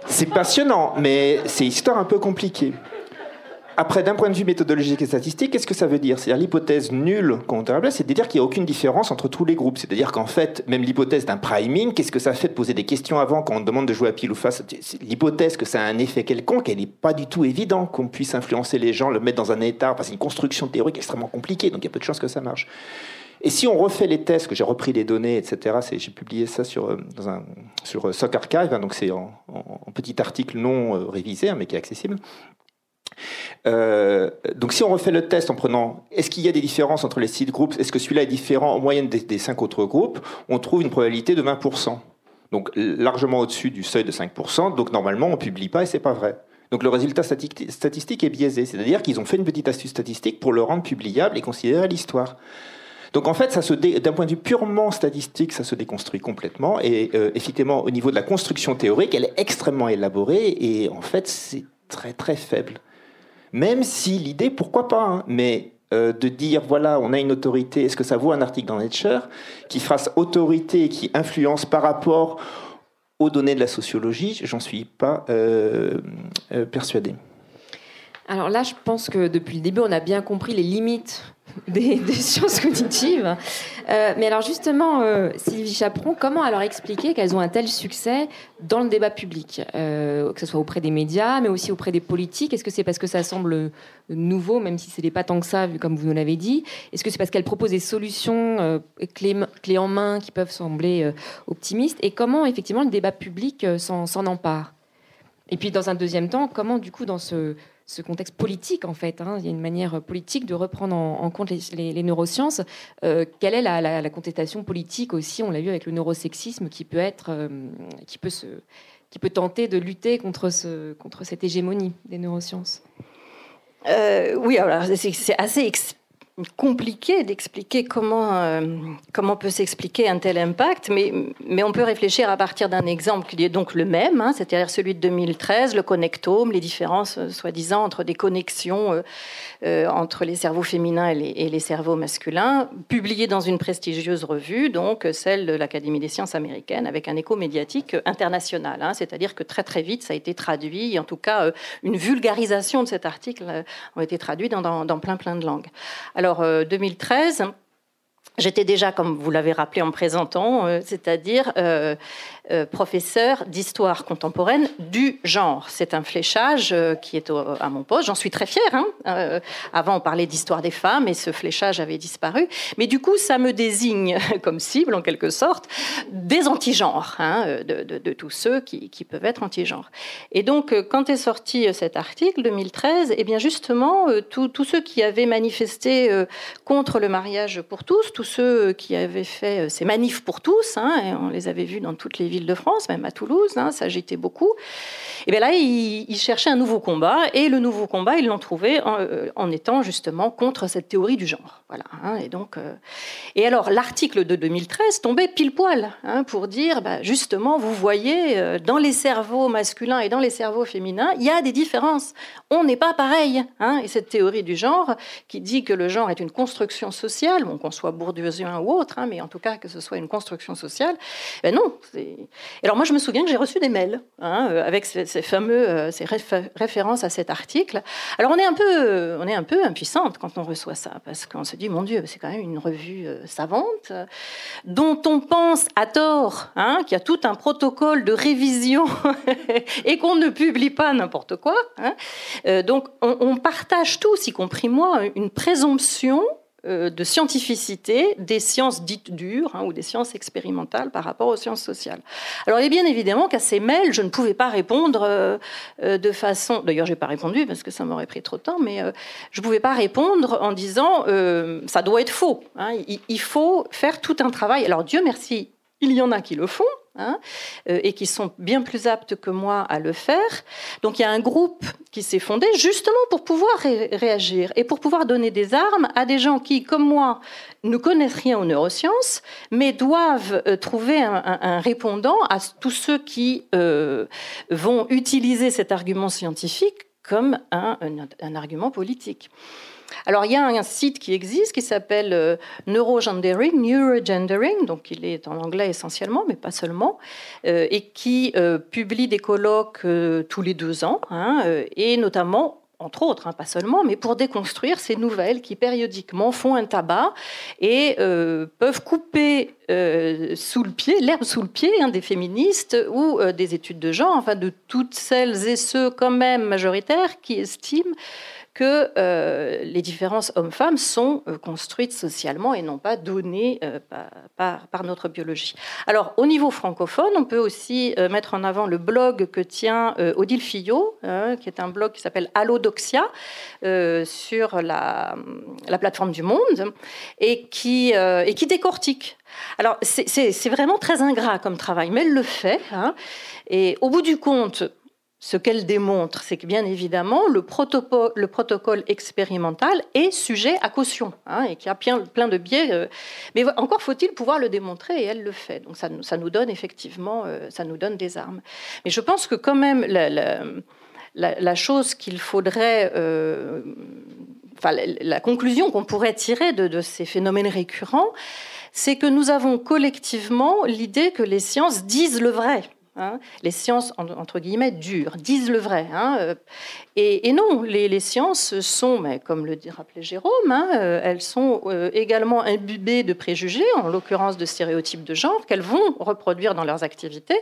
C'est passionnant, mais c'est histoire un peu compliquée. Après, d'un point de vue méthodologique et statistique, qu'est-ce que ça veut dire? C'est-à-dire l'hypothèse nulle qu'on c'est de dire qu'il n'y a aucune différence entre tous les groupes. C'est-à-dire qu'en fait, même l'hypothèse d'un priming, qu'est-ce que ça fait de poser des questions avant quand on demande de jouer à pile ou face? L'hypothèse que ça a un effet quelconque, elle n'est pas du tout évidente qu'on puisse influencer les gens, le mettre dans un état. Enfin, c'est une construction théorique extrêmement compliquée, donc il y a peu de chances que ça marche. Et si on refait les tests, que j'ai repris les données, etc., j'ai publié ça sur, euh, sur euh, Soc Archive, hein, donc c'est en, petit article non euh, révisé, hein, mais qui est accessible. Euh, donc si on refait le test en prenant est-ce qu'il y a des différences entre les six groupes, est-ce que celui-là est différent en moyenne des, cinq autres groupes, on trouve une probabilité de 20%. Donc largement au-dessus du seuil de 5%, donc normalement on publie pas et c'est pas vrai. Donc le résultat statistique est biaisé, c'est-à-dire qu'ils ont fait une petite astuce statistique pour le rendre publiable et considérer l'histoire. Donc en fait, d'un point de vue purement statistique, ça se déconstruit complètement. Et euh, effectivement, au niveau de la construction théorique, elle est extrêmement élaborée et en fait, c'est très très faible. Même si l'idée, pourquoi pas, hein, mais euh, de dire voilà, on a une autorité, est-ce que ça vaut un article dans Nature qui fasse autorité et qui influence par rapport aux données de la sociologie J'en suis pas euh, euh, persuadé. Alors là, je pense que depuis le début, on a bien compris les limites [LAUGHS] des, sciences cognitives. Euh, mais alors justement, euh, Sylvie Chaperon, comment alors expliquer qu'elles ont un tel succès dans le débat public, euh, que ce soit auprès des médias, mais aussi auprès des politiques? Est-ce que c'est parce que ça semble nouveau, même si ce n'est pas tant que ça, comme vous nous l'avez dit? Est-ce que c'est parce qu'elles proposent des solutions clés, en main qui peuvent sembler optimistes? Et comment effectivement le débat public s'en empare? Et puis dans un deuxième temps, comment du coup dans ce ce contexte politique, en fait. Hein. Il y a une manière politique de reprendre en, compte les, neurosciences. Euh, quelle est la, contestation politique aussi On l'a vu avec le neurosexisme qui peut être, euh, qui peut se, qui peut tenter de lutter contre ce, contre cette hégémonie des neurosciences? Euh, oui, alors c'est assez compliqué d'expliquer comment, euh, comment peut s'expliquer un tel impact, mais, mais on peut réfléchir à partir d'un exemple qui est donc le même, hein, c'est-à-dire celui de 2013, le connectome, les différences euh, soi-disant entre des connexions euh, entre les cerveaux féminins et les, cerveaux masculins, publié dans une prestigieuse revue, donc celle de l'Académie des sciences américaines, avec un écho médiatique international. Hein, c'est-à-dire que très très vite, ça a été traduit, en tout cas une vulgarisation de cet article a été traduite dans, plein plein de langues. Alors, alors, 2013, euh, J'étais déjà, comme vous l'avez rappelé en présentant, euh, c'est-à-dire euh, euh, professeur d'histoire contemporaine du genre. C'est un fléchage qui est à mon poste. J'en suis très fière. Hein. avant, on parlait d'histoire des femmes et ce fléchage avait disparu. Mais du coup, ça me désigne [LAUGHS] comme cible, en quelque sorte, des anti-genres, hein, de, tous ceux qui, peuvent être anti-genres. Et donc, quand est sorti cet article 2013, eh bien justement, tous ceux qui avaient manifesté contre le mariage pour tous, tous ceux qui avaient fait ces manifs pour tous, hein, on les avait vus dans toutes les villes de France, même à Toulouse, hein, ça agitait beaucoup. Et bien là, ils, cherchaient un nouveau combat, et le nouveau combat, ils l'ont trouvé en, étant justement contre cette théorie du genre. Voilà. Hein, et donc, et alors l'article de 2013 tombait pile poil pour dire, bah, justement, vous voyez, dans les cerveaux masculins et dans les cerveaux féminins, il y a des différences. On n'est pas pareil. et cette théorie du genre, qui dit que le genre est une construction sociale, qu'on soit bourdieusien ou autre, hein, mais en tout cas que ce soit une construction sociale, ben non. Alors moi, je me souviens que j'ai reçu des mails hein, euh, avec ces, fameux euh, ces références à cet article. Alors on est un peu, on est un peu impuissante quand on reçoit ça, parce qu'on se dit, mon Dieu, c'est quand même une revue euh, savante dont on pense à tort hein, qu'il y a tout un protocole de révision [LAUGHS] et qu'on ne publie pas n'importe quoi. donc on, on partage tous, y compris moi, une présomption euh, de scientificité des sciences dites dures hein, ou des sciences expérimentales par rapport aux sciences sociales. Alors, est bien évidemment qu'à ces mails, je ne pouvais pas répondre euh, euh, de façon. D'ailleurs, je n'ai pas répondu parce que ça m'aurait pris trop de temps, mais je ne pouvais pas répondre en disant ça doit être faux. Hein, il faut faire tout un travail. Alors, Dieu merci, il y en a qui le font, hein, euh, et qui sont bien plus aptes que moi à le faire. Donc il y a un groupe qui s'est fondé justement pour pouvoir réagir et pour pouvoir donner des armes à des gens qui, comme moi, ne connaissent rien aux neurosciences, mais doivent euh, trouver un, répondant à tous ceux qui euh, vont utiliser cet argument scientifique comme un argument politique. Alors il y a un site qui existe qui s'appelle euh, Neurogendering, donc il est en anglais essentiellement, mais pas seulement, euh, et qui euh, publie des colloques tous les deux ans, hein, et notamment entre autres, hein, pas seulement, mais pour déconstruire ces nouvelles qui périodiquement font un tabac et peuvent couper sous le pied, l'herbe sous le pied hein, des féministes ou des études de genre, enfin de toutes celles et ceux quand même majoritaires qui estiment que euh, les différences hommes-femmes sont euh, construites socialement et non pas données euh, par, notre biologie. Alors, au niveau francophone, on peut aussi mettre en avant le blog que tient Odile Fillot, hein, qui est un blog qui s'appelle Allodoxia, sur la, plateforme du Monde, et qui, décortique alors, c'est vraiment très ingrat comme travail, mais elle le fait. Hein. et au bout du compte, ce qu'elle démontre, c'est que bien évidemment, le protocole, expérimental est sujet à caution hein, et qu'il y a plein, de biais. Euh, mais encore faut-il pouvoir le démontrer et elle le fait. Donc ça, nous donne effectivement, euh, ça nous donne des armes. Mais je pense que quand même, la, chose qu'il faudrait, euh, enfin, la, conclusion qu'on pourrait tirer de ces phénomènes récurrents, c'est que nous avons collectivement l'idée que les sciences disent le vrai. Hein. les sciences, entre guillemets, dures, disent le vrai. Hein, euh, et, non, les, sciences sont, comme le rappelait Jérôme, hein, euh, elles sont euh, également imbibées de préjugés, en l'occurrence de stéréotypes de genre, qu'elles vont reproduire dans leurs activités,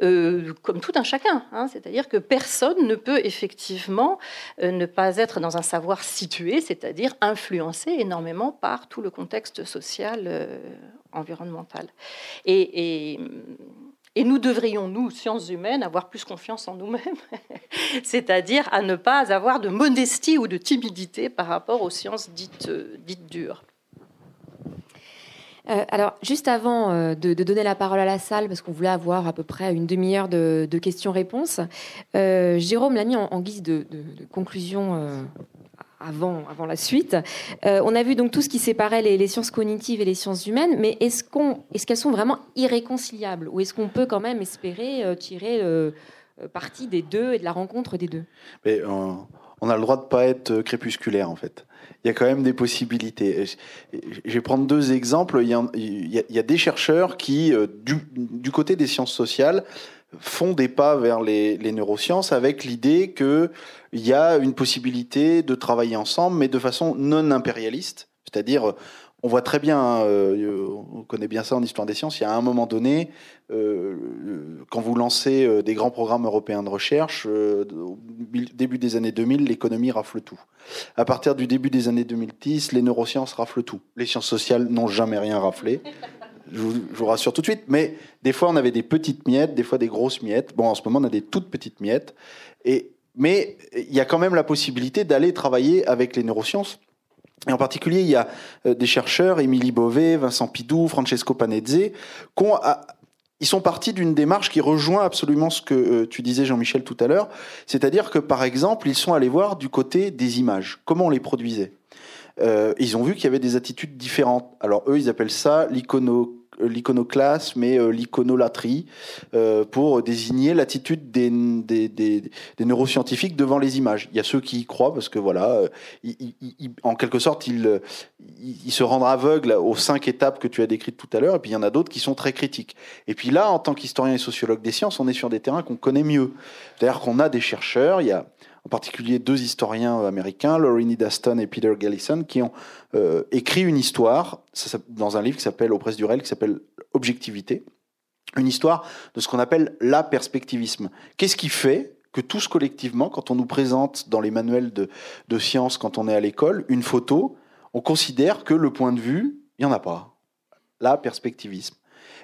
comme tout un chacun. c'est-à-dire que personne ne peut effectivement ne pas être dans un savoir situé, c'est-à-dire influencé énormément par tout le contexte social environnemental. et et nous devrions, nous, sciences humaines, avoir plus confiance en nous-mêmes, [LAUGHS] c'est-à-dire à ne pas avoir de modestie ou de timidité par rapport aux sciences dites, euh, dites dures. Euh, alors, juste avant euh, de, donner la parole à la salle, parce qu'on voulait avoir à peu près une demi-heure de, questions-réponses, Jérôme l'a mis en, guise de, de conclusion avant, avant la suite. Euh, on a vu donc tout ce qui séparait les, sciences cognitives et les sciences humaines, mais est-ce est-ce qu'elles sont vraiment irréconciliables? Ou est-ce qu'on peut quand même espérer euh, tirer euh, parti des deux et de la rencontre des deux? Mais, On a le droit de pas être crépusculaire en fait. Il y a quand même des possibilités. Je vais prendre deux exemples. Il y a, des chercheurs qui, du, du côté des sciences sociales, font des pas vers les, neurosciences avec l'idée qu'il y a une possibilité de travailler ensemble, mais de façon non impérialiste. C'est-à-dire, on voit très bien, euh, on connaît bien ça en histoire des sciences, il y a un moment donné, euh, quand vous lancez euh, des grands programmes européens de recherche, au début des années 2000, l'économie rafle tout. À partir du début des années 2010, les neurosciences raflent tout. Les sciences sociales n'ont jamais rien raflé je vous, rassure tout de suite. Mais des fois, on avait des petites miettes, des fois des grosses miettes. Bon, en ce moment, on a des toutes petites miettes. Et, mais il y a quand même la possibilité d'aller travailler avec les neurosciences Et en particulier, il y a des chercheurs, Émilie Beauvais, Vincent Pidou, Francesco Panezze, qui ils sont partis d'une démarche qui rejoint absolument ce que euh, tu disais, Jean-Michel, tout à l'heure. C'est-à-dire que, par exemple, ils sont allés voir du côté des images, comment on les produisait? Euh, ils ont vu qu'il y avait des attitudes différentes. Alors, eux, ils appellent ça l'icono euh, l'iconoclasme et euh, l'iconolatrie euh, pour désigner l'attitude des, des, des, neuroscientifiques devant les images. Il y a ceux qui y croient parce que voilà, en quelque sorte, ils, se rendent aveugles aux cinq étapes que tu as décrites tout à l'heure. Et puis il y en a d'autres qui sont très critiques. Et puis là, en tant qu'historien et sociologue des sciences, on est sur des terrains qu'on connaît mieux. C'est-à-dire qu'on a des chercheurs. Il y a en particulier deux historiens américains, Laurie Aston et Peter Gallison, qui ont euh, écrit une histoire dans un livre qui s'appelle aux presses du réel, qui s'appelle Objectivité, une histoire de ce qu'on appelle la perspectivisme. Qu'est-ce qui fait que tous collectivement, quand on nous présente dans les manuels de, de sciences, quand on est à l'école, une photo, on considère que le point de vue, il n'y en a pas. La perspectivisme.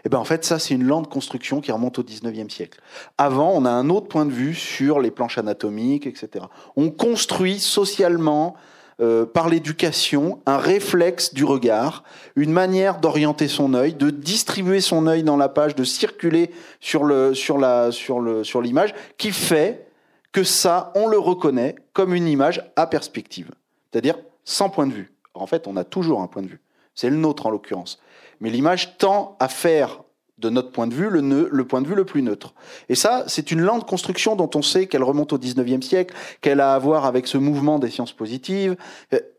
Et eh ben en fait, ça, c'est une lente construction qui remonte au 19e siècle. Avant, on a un autre point de vue sur les planches anatomiques, etc. On construit socialement, euh, par l'éducation, un réflexe du regard, une manière d'orienter son œil, de distribuer son œil dans la page, de circuler sur le, sur la, sur le, sur l'image, qui fait que ça, on le reconnaît comme une image à perspective. C'est-à-dire sans point de vue. En fait, on a toujours un point de vue. C'est le nôtre en l'occurrence mais l'image tend à faire de notre point de vue, le, point de vue le plus neutre. Et ça, c'est une lente construction dont on sait qu'elle remonte au 19e siècle, qu'elle a à voir avec ce mouvement des sciences positives.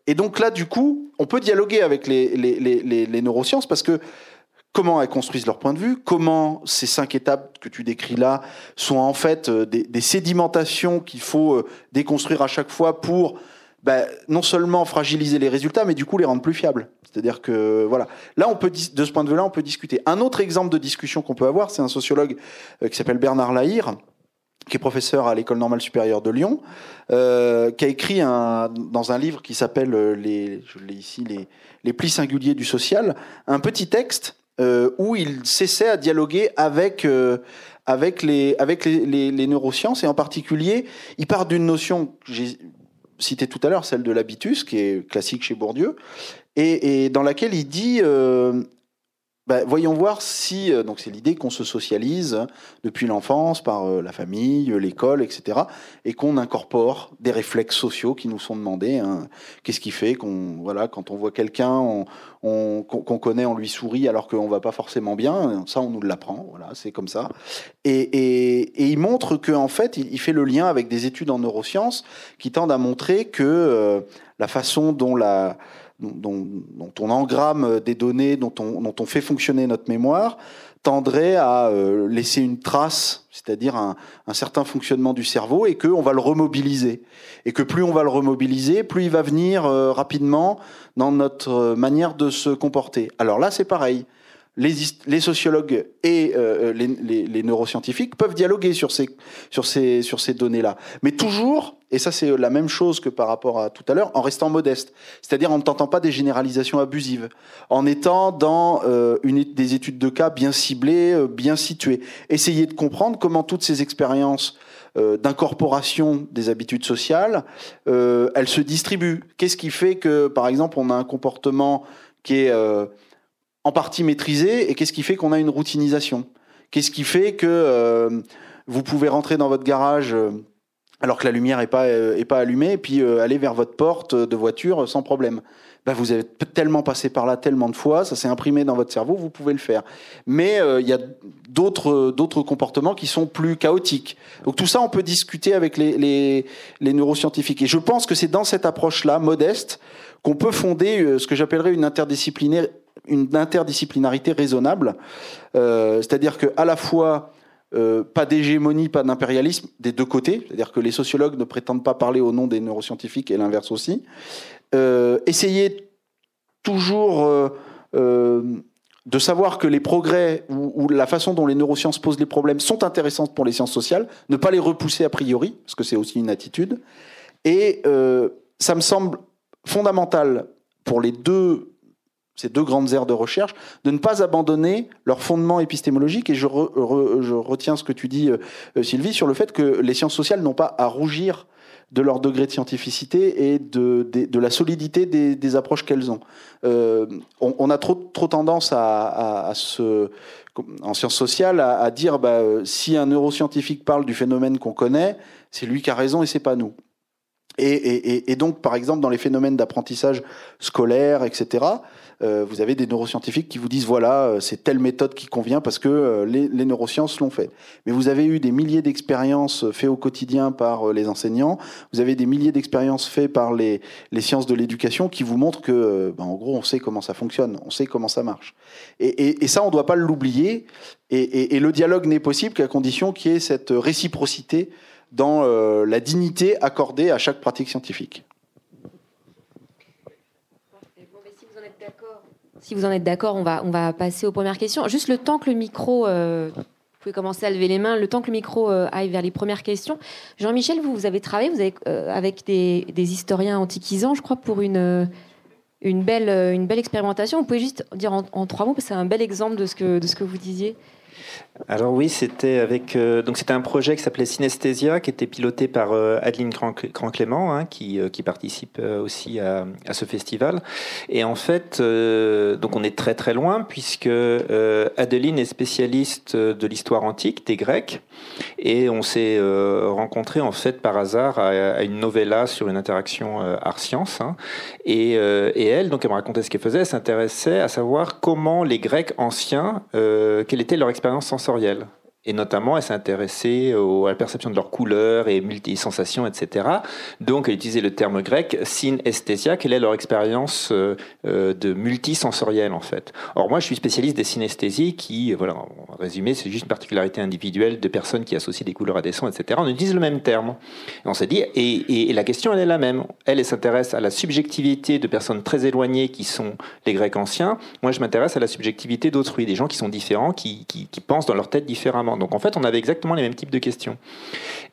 Et donc là, du coup, on peut dialoguer avec les, neurosciences parce que comment elles construisent leur point de vue, comment ces cinq étapes que tu décris là sont en fait euh, des sédimentations qu'il faut euh, déconstruire à chaque fois pour bah, non seulement fragiliser les résultats, mais du coup les rendre plus fiables. C'est-à-dire que voilà, là on peut de ce point de vue-là, on peut discuter. Un autre exemple de discussion qu'on peut avoir, c'est un sociologue euh, qui s'appelle Bernard Lahire, qui est professeur à l'école normale supérieure de Lyon, euh, qui a écrit un, dans un livre qui s'appelle euh, les, je l'ai ici, les, les plis singuliers du social, un petit texte euh, où il cessait à dialoguer avec euh, avec les avec les, les, les, neurosciences et en particulier, il part d'une notion cité tout à l'heure, celle de l'habitus, qui est classique chez Bourdieu, et, dans laquelle il dit euh, bah, voyons voir si, euh, donc c'est l'idée qu'on se socialise depuis l'enfance par euh, la famille, euh, l'école, etc., et qu'on incorpore des réflexes sociaux qui nous sont demandés. Hein. Qu'est-ce qui fait qu'on, voilà, quand on voit quelqu'un qu'on connaît, on lui sourit alors qu'on va pas forcément bien. Ça, on nous l'apprend. Voilà, c'est comme ça. Et, et, et, il montre qu'en fait, il, fait le lien avec des études en neurosciences qui tendent à montrer que la façon dont la dont, on engramme des données, dont on, fait fonctionner notre mémoire, tendrait à euh, laisser une trace, c'est-à-dire un, certain fonctionnement du cerveau, et qu'on va le remobiliser. Et que plus on va le remobiliser, plus il va venir euh, rapidement dans notre euh, manière de se comporter. Alors là, c'est pareil les, sociologues et euh, les, neuroscientifiques peuvent dialoguer sur ces, sur ces, sur ces données-là. Mais toujours, et ça c'est la même chose que par rapport à tout à l'heure, en restant modeste. C'est-à-dire en ne tentant pas des généralisations abusives, en étant dans euh, une, des études de cas bien ciblées, euh, bien situées. Essayer de comprendre comment toutes ces expériences d'incorporation des habitudes sociales, elles se distribuent. Qu'est-ce qui fait que, par exemple, on a un comportement qui est en partie maîtrisé et qu'est-ce qui fait qu'on a une routinisation? Qu'est-ce qui fait que euh, vous pouvez rentrer dans votre garage euh, alors que la lumière n'est pas, euh, est pas allumée et puis aller vers votre porte de voiture sans problème? Bah, vous avez tellement passé par là tellement de fois, ça s'est imprimé dans votre cerveau, vous pouvez le faire. Mais il y a d'autres d'autres comportements qui sont plus chaotiques. Donc tout ça, on peut discuter avec les, les, les neuroscientifiques. Et je pense que c'est dans cette approche-là, modeste, qu'on peut fonder ce que j'appellerais une interdisciplinaire une interdisciplinarité raisonnable, euh, c'est-à-dire que à la fois euh, pas d'hégémonie, pas d'impérialisme des deux côtés, c'est-à-dire que les sociologues ne prétendent pas parler au nom des neuroscientifiques et l'inverse aussi. Euh, essayer toujours de savoir que les progrès ou, la façon dont les neurosciences posent les problèmes sont intéressantes pour les sciences sociales, ne pas les repousser a priori, parce que c'est aussi une attitude. Et ça me semble fondamental pour les deux ces deux grandes aires de recherche, de ne pas abandonner leur fondement épistémologique. Et je, retiens ce que tu dis, euh, Sylvie, sur le fait que les sciences sociales n'ont pas à rougir de leur degré de scientificité et de, de, la solidité des, approches qu'elles ont. Euh, on, a trop, trop tendance à, à, se, en sciences sociales à, dire bah, si un neuroscientifique parle du phénomène qu'on connaît, c'est lui qui a raison et c'est pas nous. Et, et, et, donc, par exemple, dans les phénomènes d'apprentissage scolaire, etc., euh, vous avez des neuroscientifiques qui vous disent voilà, euh, c'est telle méthode qui convient parce que euh, les, neurosciences l'ont fait. Mais vous avez eu des milliers d'expériences faites au quotidien par les enseignants, vous avez des milliers d'expériences faites par les, les sciences de l'éducation qui vous montrent que, ben, en gros, on sait comment ça fonctionne, on sait comment ça marche. Et, et ça, on ne doit pas l'oublier. Et, le dialogue n'est possible qu'à condition qu'il y ait cette réciprocité dans la dignité accordée à chaque pratique scientifique. Si vous en êtes d'accord, on va, on va passer aux premières questions. Juste le temps que le micro, euh, vous pouvez commencer à lever les mains, le temps que le micro euh, aille vers les premières questions. Jean-Michel, vous, vous avez travaillé vous avez, euh, avec des, historiens antiquisants, je crois, pour une, une, belle, une belle expérimentation. Vous pouvez juste dire en, en trois mots, parce que c'est un bel exemple de ce que, de ce que vous disiez. Alors oui, c'était avec euh, donc c'était un projet qui s'appelait Synesthésia, qui était piloté par euh, Adeline Grand-Clément, hein, qui, euh, qui participe aussi à, à, ce festival. Et en fait, donc on est très très loin puisque Adeline est spécialiste de l'histoire antique des Grecs, et on s'est rencontrés en fait par hasard à, une novella sur une interaction art-science. Hein. et, et, elle, donc elle me racontait ce qu'elle faisait, elle s'intéressait à savoir comment les Grecs anciens, quelle était leur expérience sensorielle. Et notamment, elle s'est à la perception de leurs couleurs et multi-sensations, etc. Donc, elle utilisait le terme grec synesthésia. Quelle est leur expérience euh, euh, de multisensorielle, en fait Or, moi, je suis spécialiste des synesthésies qui, voilà, en résumé, c'est juste une particularité individuelle de personnes qui associent des couleurs à des sons, etc. On utilise le même terme. Et on s'est dit, et, la question, elle est la même. Elle, elle s'intéresse à la subjectivité de personnes très éloignées qui sont les Grecs anciens. Moi, je m'intéresse à la subjectivité d'autrui, des gens qui sont différents, qui pensent dans leur tête différemment. Donc en fait, on avait exactement les mêmes types de questions.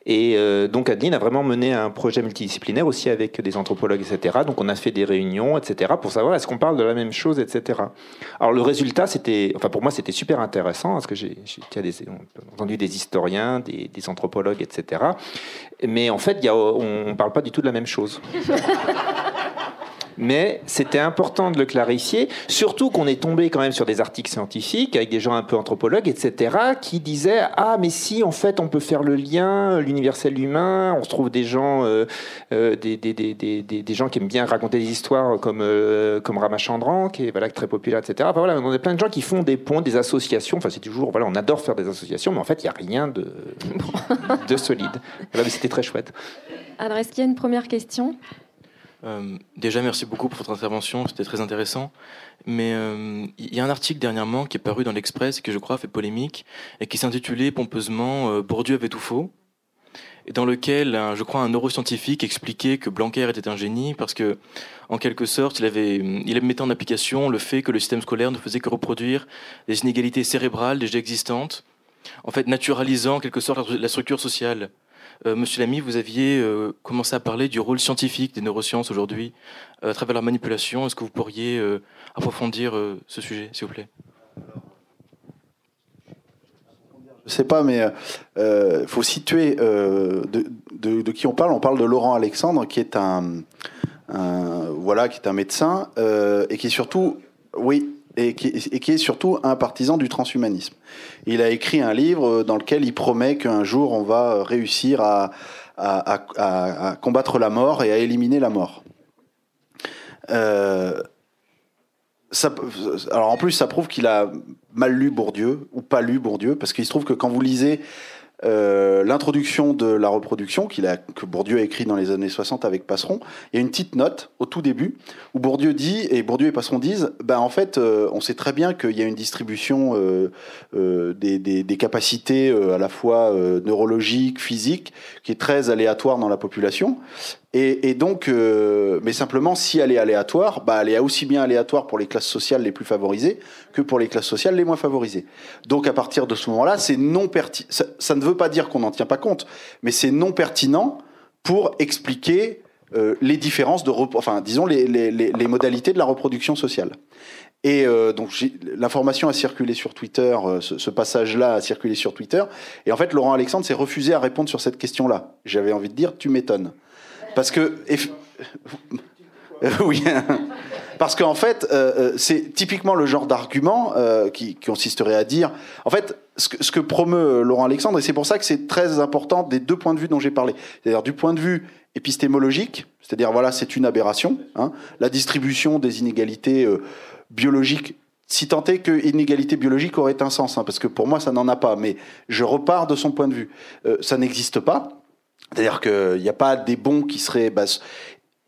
Et euh, donc Adeline a vraiment mené un projet multidisciplinaire aussi avec des anthropologues, etc. Donc on a fait des réunions, etc. pour savoir est-ce qu'on parle de la même chose, etc. Alors le résultat, c'était, enfin pour moi, c'était super intéressant parce que j'ai entendu des historiens, des, anthropologues, etc. Mais en fait, y a, on ne parle pas du tout de la même chose. [LAUGHS] mais c'était important de le clarifier, surtout qu'on est tombé quand même sur des articles scientifiques avec des gens un peu anthropologues, etc., qui disaient ah mais si en fait on peut faire le lien, l'universel humain, on se trouve des gens, euh, euh, des, des, des, des, gens qui aiment bien raconter des histoires comme euh, comme Ramachandran, qui est voilà très populaire, etc. Enfin, voilà, on a plein de gens qui font des ponts, des associations. Enfin c'est toujours voilà, on adore faire des associations, mais en fait il n'y a rien de [LAUGHS] de solide. Voilà, c'était très chouette. Alors est-ce qu'il y a une première question? Euh, déjà, merci beaucoup pour votre intervention, c'était très intéressant. Mais euh, il y a un article dernièrement qui est paru dans l'Express et que je crois fait polémique et qui s'intitulait pompeusement euh, Bourdieu avait tout faux et dans lequel, je crois, un neuroscientifique expliquait que Blanquer était un génie parce que, en quelque sorte, il avait, il mettait en application le fait que le système scolaire ne faisait que reproduire des inégalités cérébrales déjà existantes, en fait, naturalisant en quelque sorte la structure sociale. Euh, Monsieur Lamy, vous aviez euh, commencé à parler du rôle scientifique des neurosciences aujourd'hui euh, à travers la manipulation. Est-ce que vous pourriez approfondir ce sujet, s'il vous plaît? Je sais pas, mais il faut situer de, qui on parle. On parle de Laurent Alexandre, qui est un, voilà, qui est un médecin et qui surtout, oui, et qui, est surtout un partisan du transhumanisme. Il a écrit un livre dans lequel il promet qu'un jour on va réussir à, combattre la mort et à éliminer la mort. Euh, alors en plus, ça prouve qu'il a mal lu Bourdieu ou pas lu Bourdieu, parce qu'il se trouve que quand vous lisez euh, l'introduction de la reproduction a, que Bourdieu a écrit dans les années 60 avec Passeron, il y a une petite note au tout début où Bourdieu dit, et Bourdieu et Passeron disent, ben en fait, euh, on sait très bien qu'il y a une distribution euh, des, des, des, capacités à la fois neurologiques, physiques, qui est très aléatoire dans la population, et, donc, euh, mais simplement, si elle est aléatoire, bah, elle est aussi bien aléatoire pour les classes sociales les plus favorisées que pour les classes sociales les moins favorisées. Donc, à partir de ce moment-là, c'est non pertinent. Ça, ne veut pas dire qu'on n'en tient pas compte, mais c'est non pertinent pour expliquer euh, les différences de, enfin, disons les, les, les, modalités de la reproduction sociale. Et euh, donc l'information a circulé sur Twitter, ce, ce passage-là a circulé sur Twitter. Et en fait, Laurent Alexandre s'est refusé à répondre sur cette question-là. J'avais envie de dire, tu m'étonnes. Parce que. [LAUGHS] oui. Parce qu'en fait, euh, euh, c'est typiquement le genre d'argument euh, qui, consisterait à dire. En fait, ce que, promeut Laurent Alexandre, et c'est pour ça que c'est très important des deux points de vue dont j'ai parlé. C'est-à-dire du point de vue épistémologique, c'est-à-dire voilà, c'est une aberration. Hein, la distribution des inégalités biologiques si tant est que inégalité biologique aurait un sens, hein, parce que pour moi ça n'en a pas, mais je repars de son point de vue. ça n'existe pas, c'est-à-dire qu'il n'y a pas des bons qui seraient... Bah,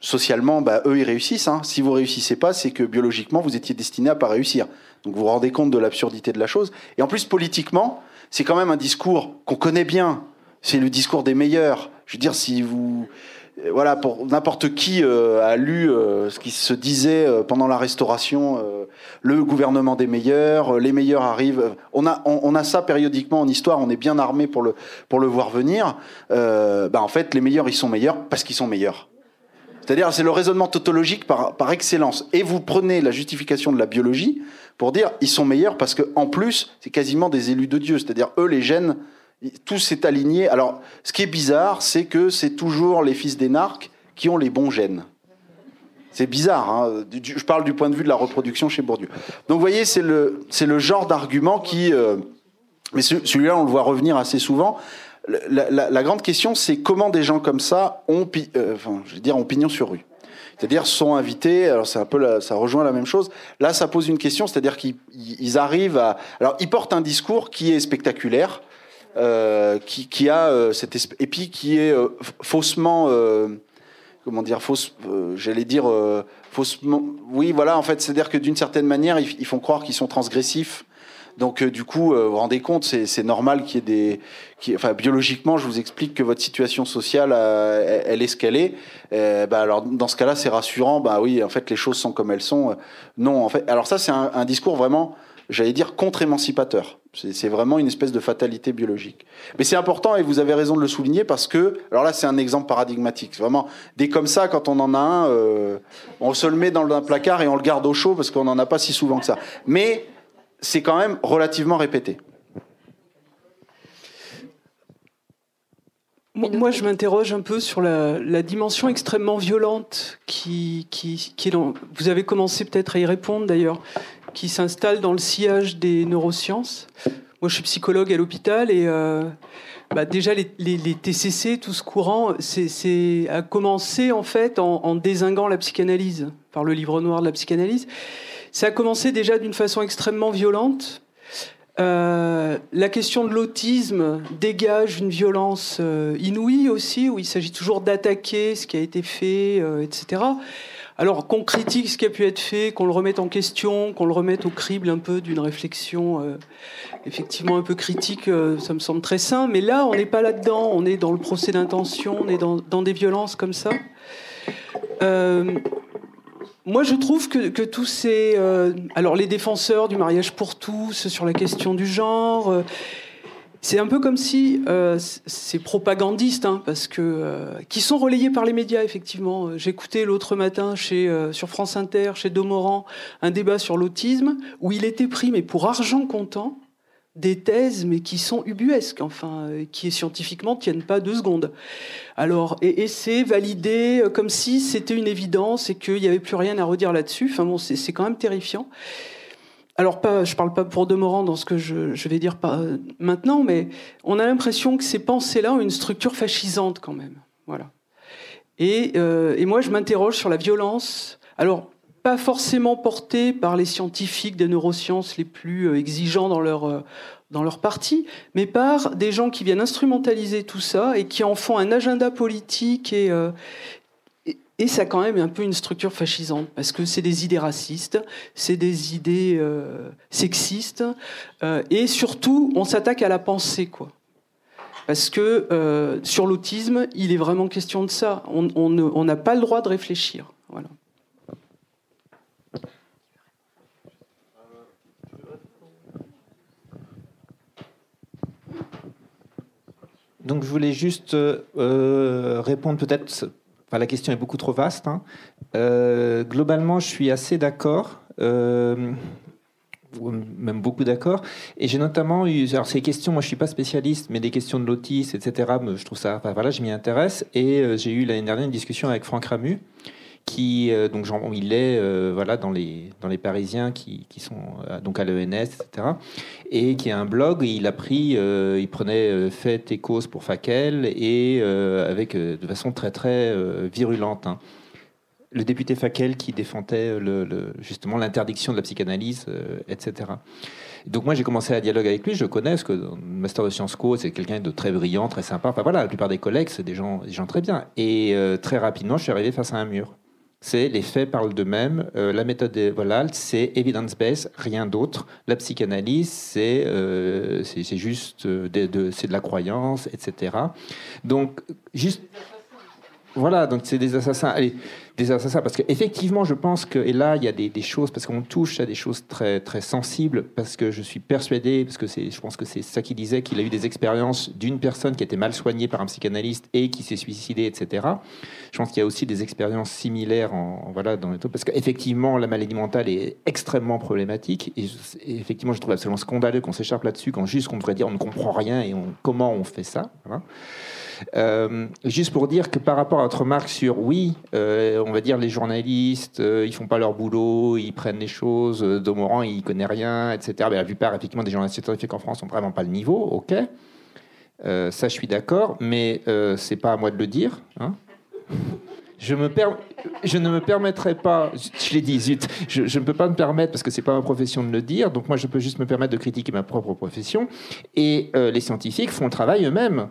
socialement, bah, eux, ils réussissent. Hein. Si vous réussissez pas, c'est que biologiquement, vous étiez destiné à pas réussir. Donc vous vous rendez compte de l'absurdité de la chose. Et en plus, politiquement, c'est quand même un discours qu'on connaît bien. C'est le discours des meilleurs. Je veux dire, si vous... Euh, voilà, pour n'importe qui euh, a lu euh, ce qui se disait pendant la Restauration, le gouvernement des meilleurs, les meilleurs arrivent. On a, on, a ça périodiquement en histoire. On est bien armé pour le pour le voir venir. bah en fait, les meilleurs, ils sont meilleurs parce qu'ils sont meilleurs. C'est-à-dire, c'est le raisonnement tautologique par, par excellence. Et vous prenez la justification de la biologie pour dire ils sont meilleurs parce qu'en plus, c'est quasiment des élus de Dieu. C'est-à-dire, eux, les gènes, tout s'est aligné. Alors, ce qui est bizarre, c'est que c'est toujours les fils d'énarques qui ont les bons gènes. C'est bizarre. Hein. Je parle du point de vue de la reproduction chez Bourdieu. Donc, vous voyez, c'est le, le genre d'argument qui. Euh, mais celui-là, on le voit revenir assez souvent la, grande question, c'est comment des gens comme ça ont, euh, enfin, je veux dire, ont pignon sur rue. C'est-à-dire sont invités. Alors c'est un peu, ça rejoint la même chose. Là, ça pose une question, c'est-à-dire qu'ils arrivent à. Alors ils portent un discours qui est spectaculaire, euh, qui, qui, a euh, cette et puis qui est euh, faussement. comment dire fausse j'allais dire faussement oui voilà en fait c'est à dire que d'une certaine manière ils, ils font croire qu'ils sont transgressifs donc euh, du coup, euh, vous vous rendez compte, c'est normal qu'il y ait des, qui, enfin biologiquement, je vous explique que votre situation sociale, euh, elle, est ce qu'elle est. bah, alors dans ce cas-là, c'est rassurant. Bah oui, en fait, les choses sont comme elles sont. non, en fait, alors ça, c'est un, un, discours vraiment, j'allais dire, contre-émancipateur. C'est vraiment une espèce de fatalité biologique. Mais c'est important et vous avez raison de le souligner parce que, alors là, c'est un exemple paradigmatique. Vraiment, dès comme ça, quand on en a un, on se le met dans un placard et on le garde au chaud parce qu'on n'en a pas si souvent que ça. Mais c'est quand même relativement répété. Moi, je m'interroge un peu sur la, dimension extrêmement violente qui, qui, qui est dans, vous avez commencé peut-être à y répondre d'ailleurs, qui s'installe dans le sillage des neurosciences. Moi, je suis psychologue à l'hôpital et euh, bah, déjà les, TCC, tout ce courant, c'est a commencé en fait en, en désinguant la psychanalyse par le livre noir de la psychanalyse. Ça a commencé déjà d'une façon extrêmement violente. Euh, la question de l'autisme dégage une violence euh, inouïe aussi, où il s'agit toujours d'attaquer ce qui a été fait, etc. Alors qu'on critique ce qui a pu être fait, qu'on le remette en question, qu'on le remette au crible un peu d'une réflexion effectivement un peu critique, ça me semble très sain. Mais là, on n'est pas là-dedans, on est dans le procès d'intention, on est dans, des violences comme ça. Moi, je trouve que, tous ces... Euh, alors, les défenseurs du mariage pour tous, sur la question du genre, euh, c'est un peu comme si euh, ces propagandistes, hein, parce que qui sont relayés par les médias, effectivement. J'écoutais l'autre matin chez, sur France Inter, chez Domoran, un débat sur l'autisme, où il était pris, mais pour argent comptant, des thèses, mais qui sont ubuesques, enfin, euh, qui scientifiquement tiennent pas deux secondes. Alors, et, c'est validé euh, comme si c'était une évidence et qu'il n'y avait plus rien à redire là-dessus. Enfin bon, c'est quand même terrifiant. Alors, je parle pas pour Demorand dans ce que je, vais dire euh, maintenant, mais on a l'impression que ces pensées-là ont une structure fascisante quand même. Voilà. Et, et moi, je m'interroge sur la violence. Alors, pas forcément portés par les scientifiques des neurosciences les plus euh, exigeants dans leur, euh, parti, mais par des gens qui viennent instrumentaliser tout ça et qui en font un agenda politique et, euh, et, ça quand même un peu une structure fascisante parce que c'est des idées racistes, c'est des idées sexistes et surtout on s'attaque à la pensée quoi. Parce que sur l'autisme, il est vraiment question de ça. On n'a pas le droit de réfléchir. Voilà. Donc je voulais juste euh, répondre peut-être, la question est beaucoup trop vaste. Hein. Euh, globalement, je suis assez d'accord. Euh, même beaucoup d'accord. Et j'ai notamment eu, alors ces questions, moi je suis pas spécialiste, mais des questions de l'autisme, etc. Je trouve ça, voilà, je m'y intéresse. Et euh, j'ai eu l'année dernière une discussion avec Franck Ramu, qui euh, donc il est euh, voilà dans les dans les Parisiens qui, qui sont donc à l'ENS, etc. Et qui a un blog. il a pris, il prenait fait et cause pour Fakel et avec de façon très très virulente. Hein le député Fakel qui défendait le, justement l'interdiction de la psychanalyse, euh, etc. Donc moi j'ai commencé à dialoguer avec lui, je connais, parce que le master de Sciences Co, c'est quelqu'un de très brillant, très sympa. Enfin voilà, la plupart des collègues, c'est des gens, des gens très bien. Et euh, très rapidement, je suis arrivé face à un mur. C'est les faits parlent d'eux-mêmes. Euh, la méthode de voilà, c'est evidence-based, rien d'autre. La psychanalyse, c'est c'est juste de, c'est de la croyance, etc. Donc juste voilà, donc c'est des assassins. Allez, des assassins. Parce qu'effectivement, je pense que, et là, il y a des, choses, parce qu'on touche à des choses très, très sensibles, parce que je suis persuadé, parce que je pense que c'est ça qu'il disait, qu'il a eu des expériences d'une personne qui était mal soignée par un psychanalyste et qui s'est suicidée, etc. Je pense qu'il y a aussi des expériences similaires en, voilà, dans les taux, parce qu'effectivement, la maladie mentale est extrêmement problématique. Et, effectivement, je trouve absolument scandaleux qu'on s'écharpe là-dessus, quand juste qu'on devrait dire on ne comprend rien et on, comment on fait ça. Euh, juste pour dire que par rapport à votre remarque sur oui, euh, on va dire les journalistes, euh, ils font pas leur boulot, ils prennent les choses, Domorant il connaît rien, etc. Mais la plupart effectivement des journalistes scientifiques en France ont vraiment pas le niveau, ok. ça, je suis d'accord, mais c'est pas à moi de le dire. Hein. Je, ne me permettrai pas, je l'ai dit, zut, je, je, ne peux pas me permettre, parce que c'est pas ma profession de le dire, donc moi je peux juste me permettre de critiquer ma propre profession. Et les scientifiques font le travail eux-mêmes.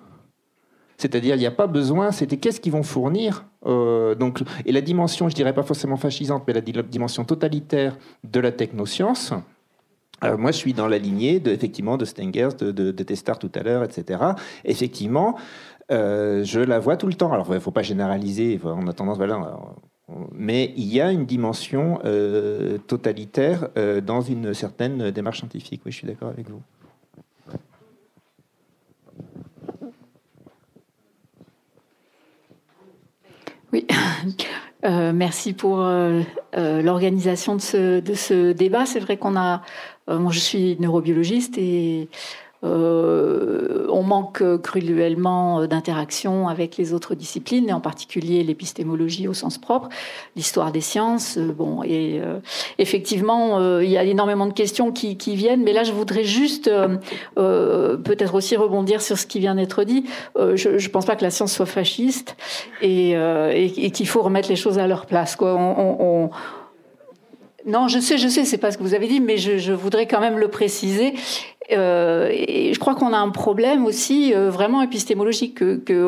C'est-à-dire, il n'y a pas besoin, c'était qu'est-ce qu'ils vont fournir. Euh, donc, et la dimension, je dirais pas forcément fascisante, mais la dimension totalitaire de la technoscience. Alors moi, je suis dans la lignée de, effectivement de Stengers, de, de, Testard tout à l'heure, etc. Effectivement, euh, je la vois tout le temps. Alors, il ne faut pas généraliser, on a tendance, voilà, mais il y a une dimension euh, totalitaire dans une certaine démarche scientifique. Oui, je suis d'accord avec vous. Oui, euh, merci pour euh, euh, l'organisation de ce, de ce débat. C'est vrai qu'on a, moi je suis neurobiologiste et euh, on manque cruellement d'interaction avec les autres disciplines, et en particulier l'épistémologie au sens propre, l'histoire des sciences. Euh, bon, et euh, effectivement, il y a énormément de questions qui, viennent, mais là, je voudrais juste peut-être aussi rebondir sur ce qui vient d'être dit. je ne pense pas que la science soit fasciste et, qu'il faut remettre les choses à leur place. Quoi. on, non, je sais, je sais, c'est pas ce que vous avez dit, mais je, je voudrais quand même le préciser. Euh, et je crois qu'on a un problème aussi euh, vraiment épistémologique que,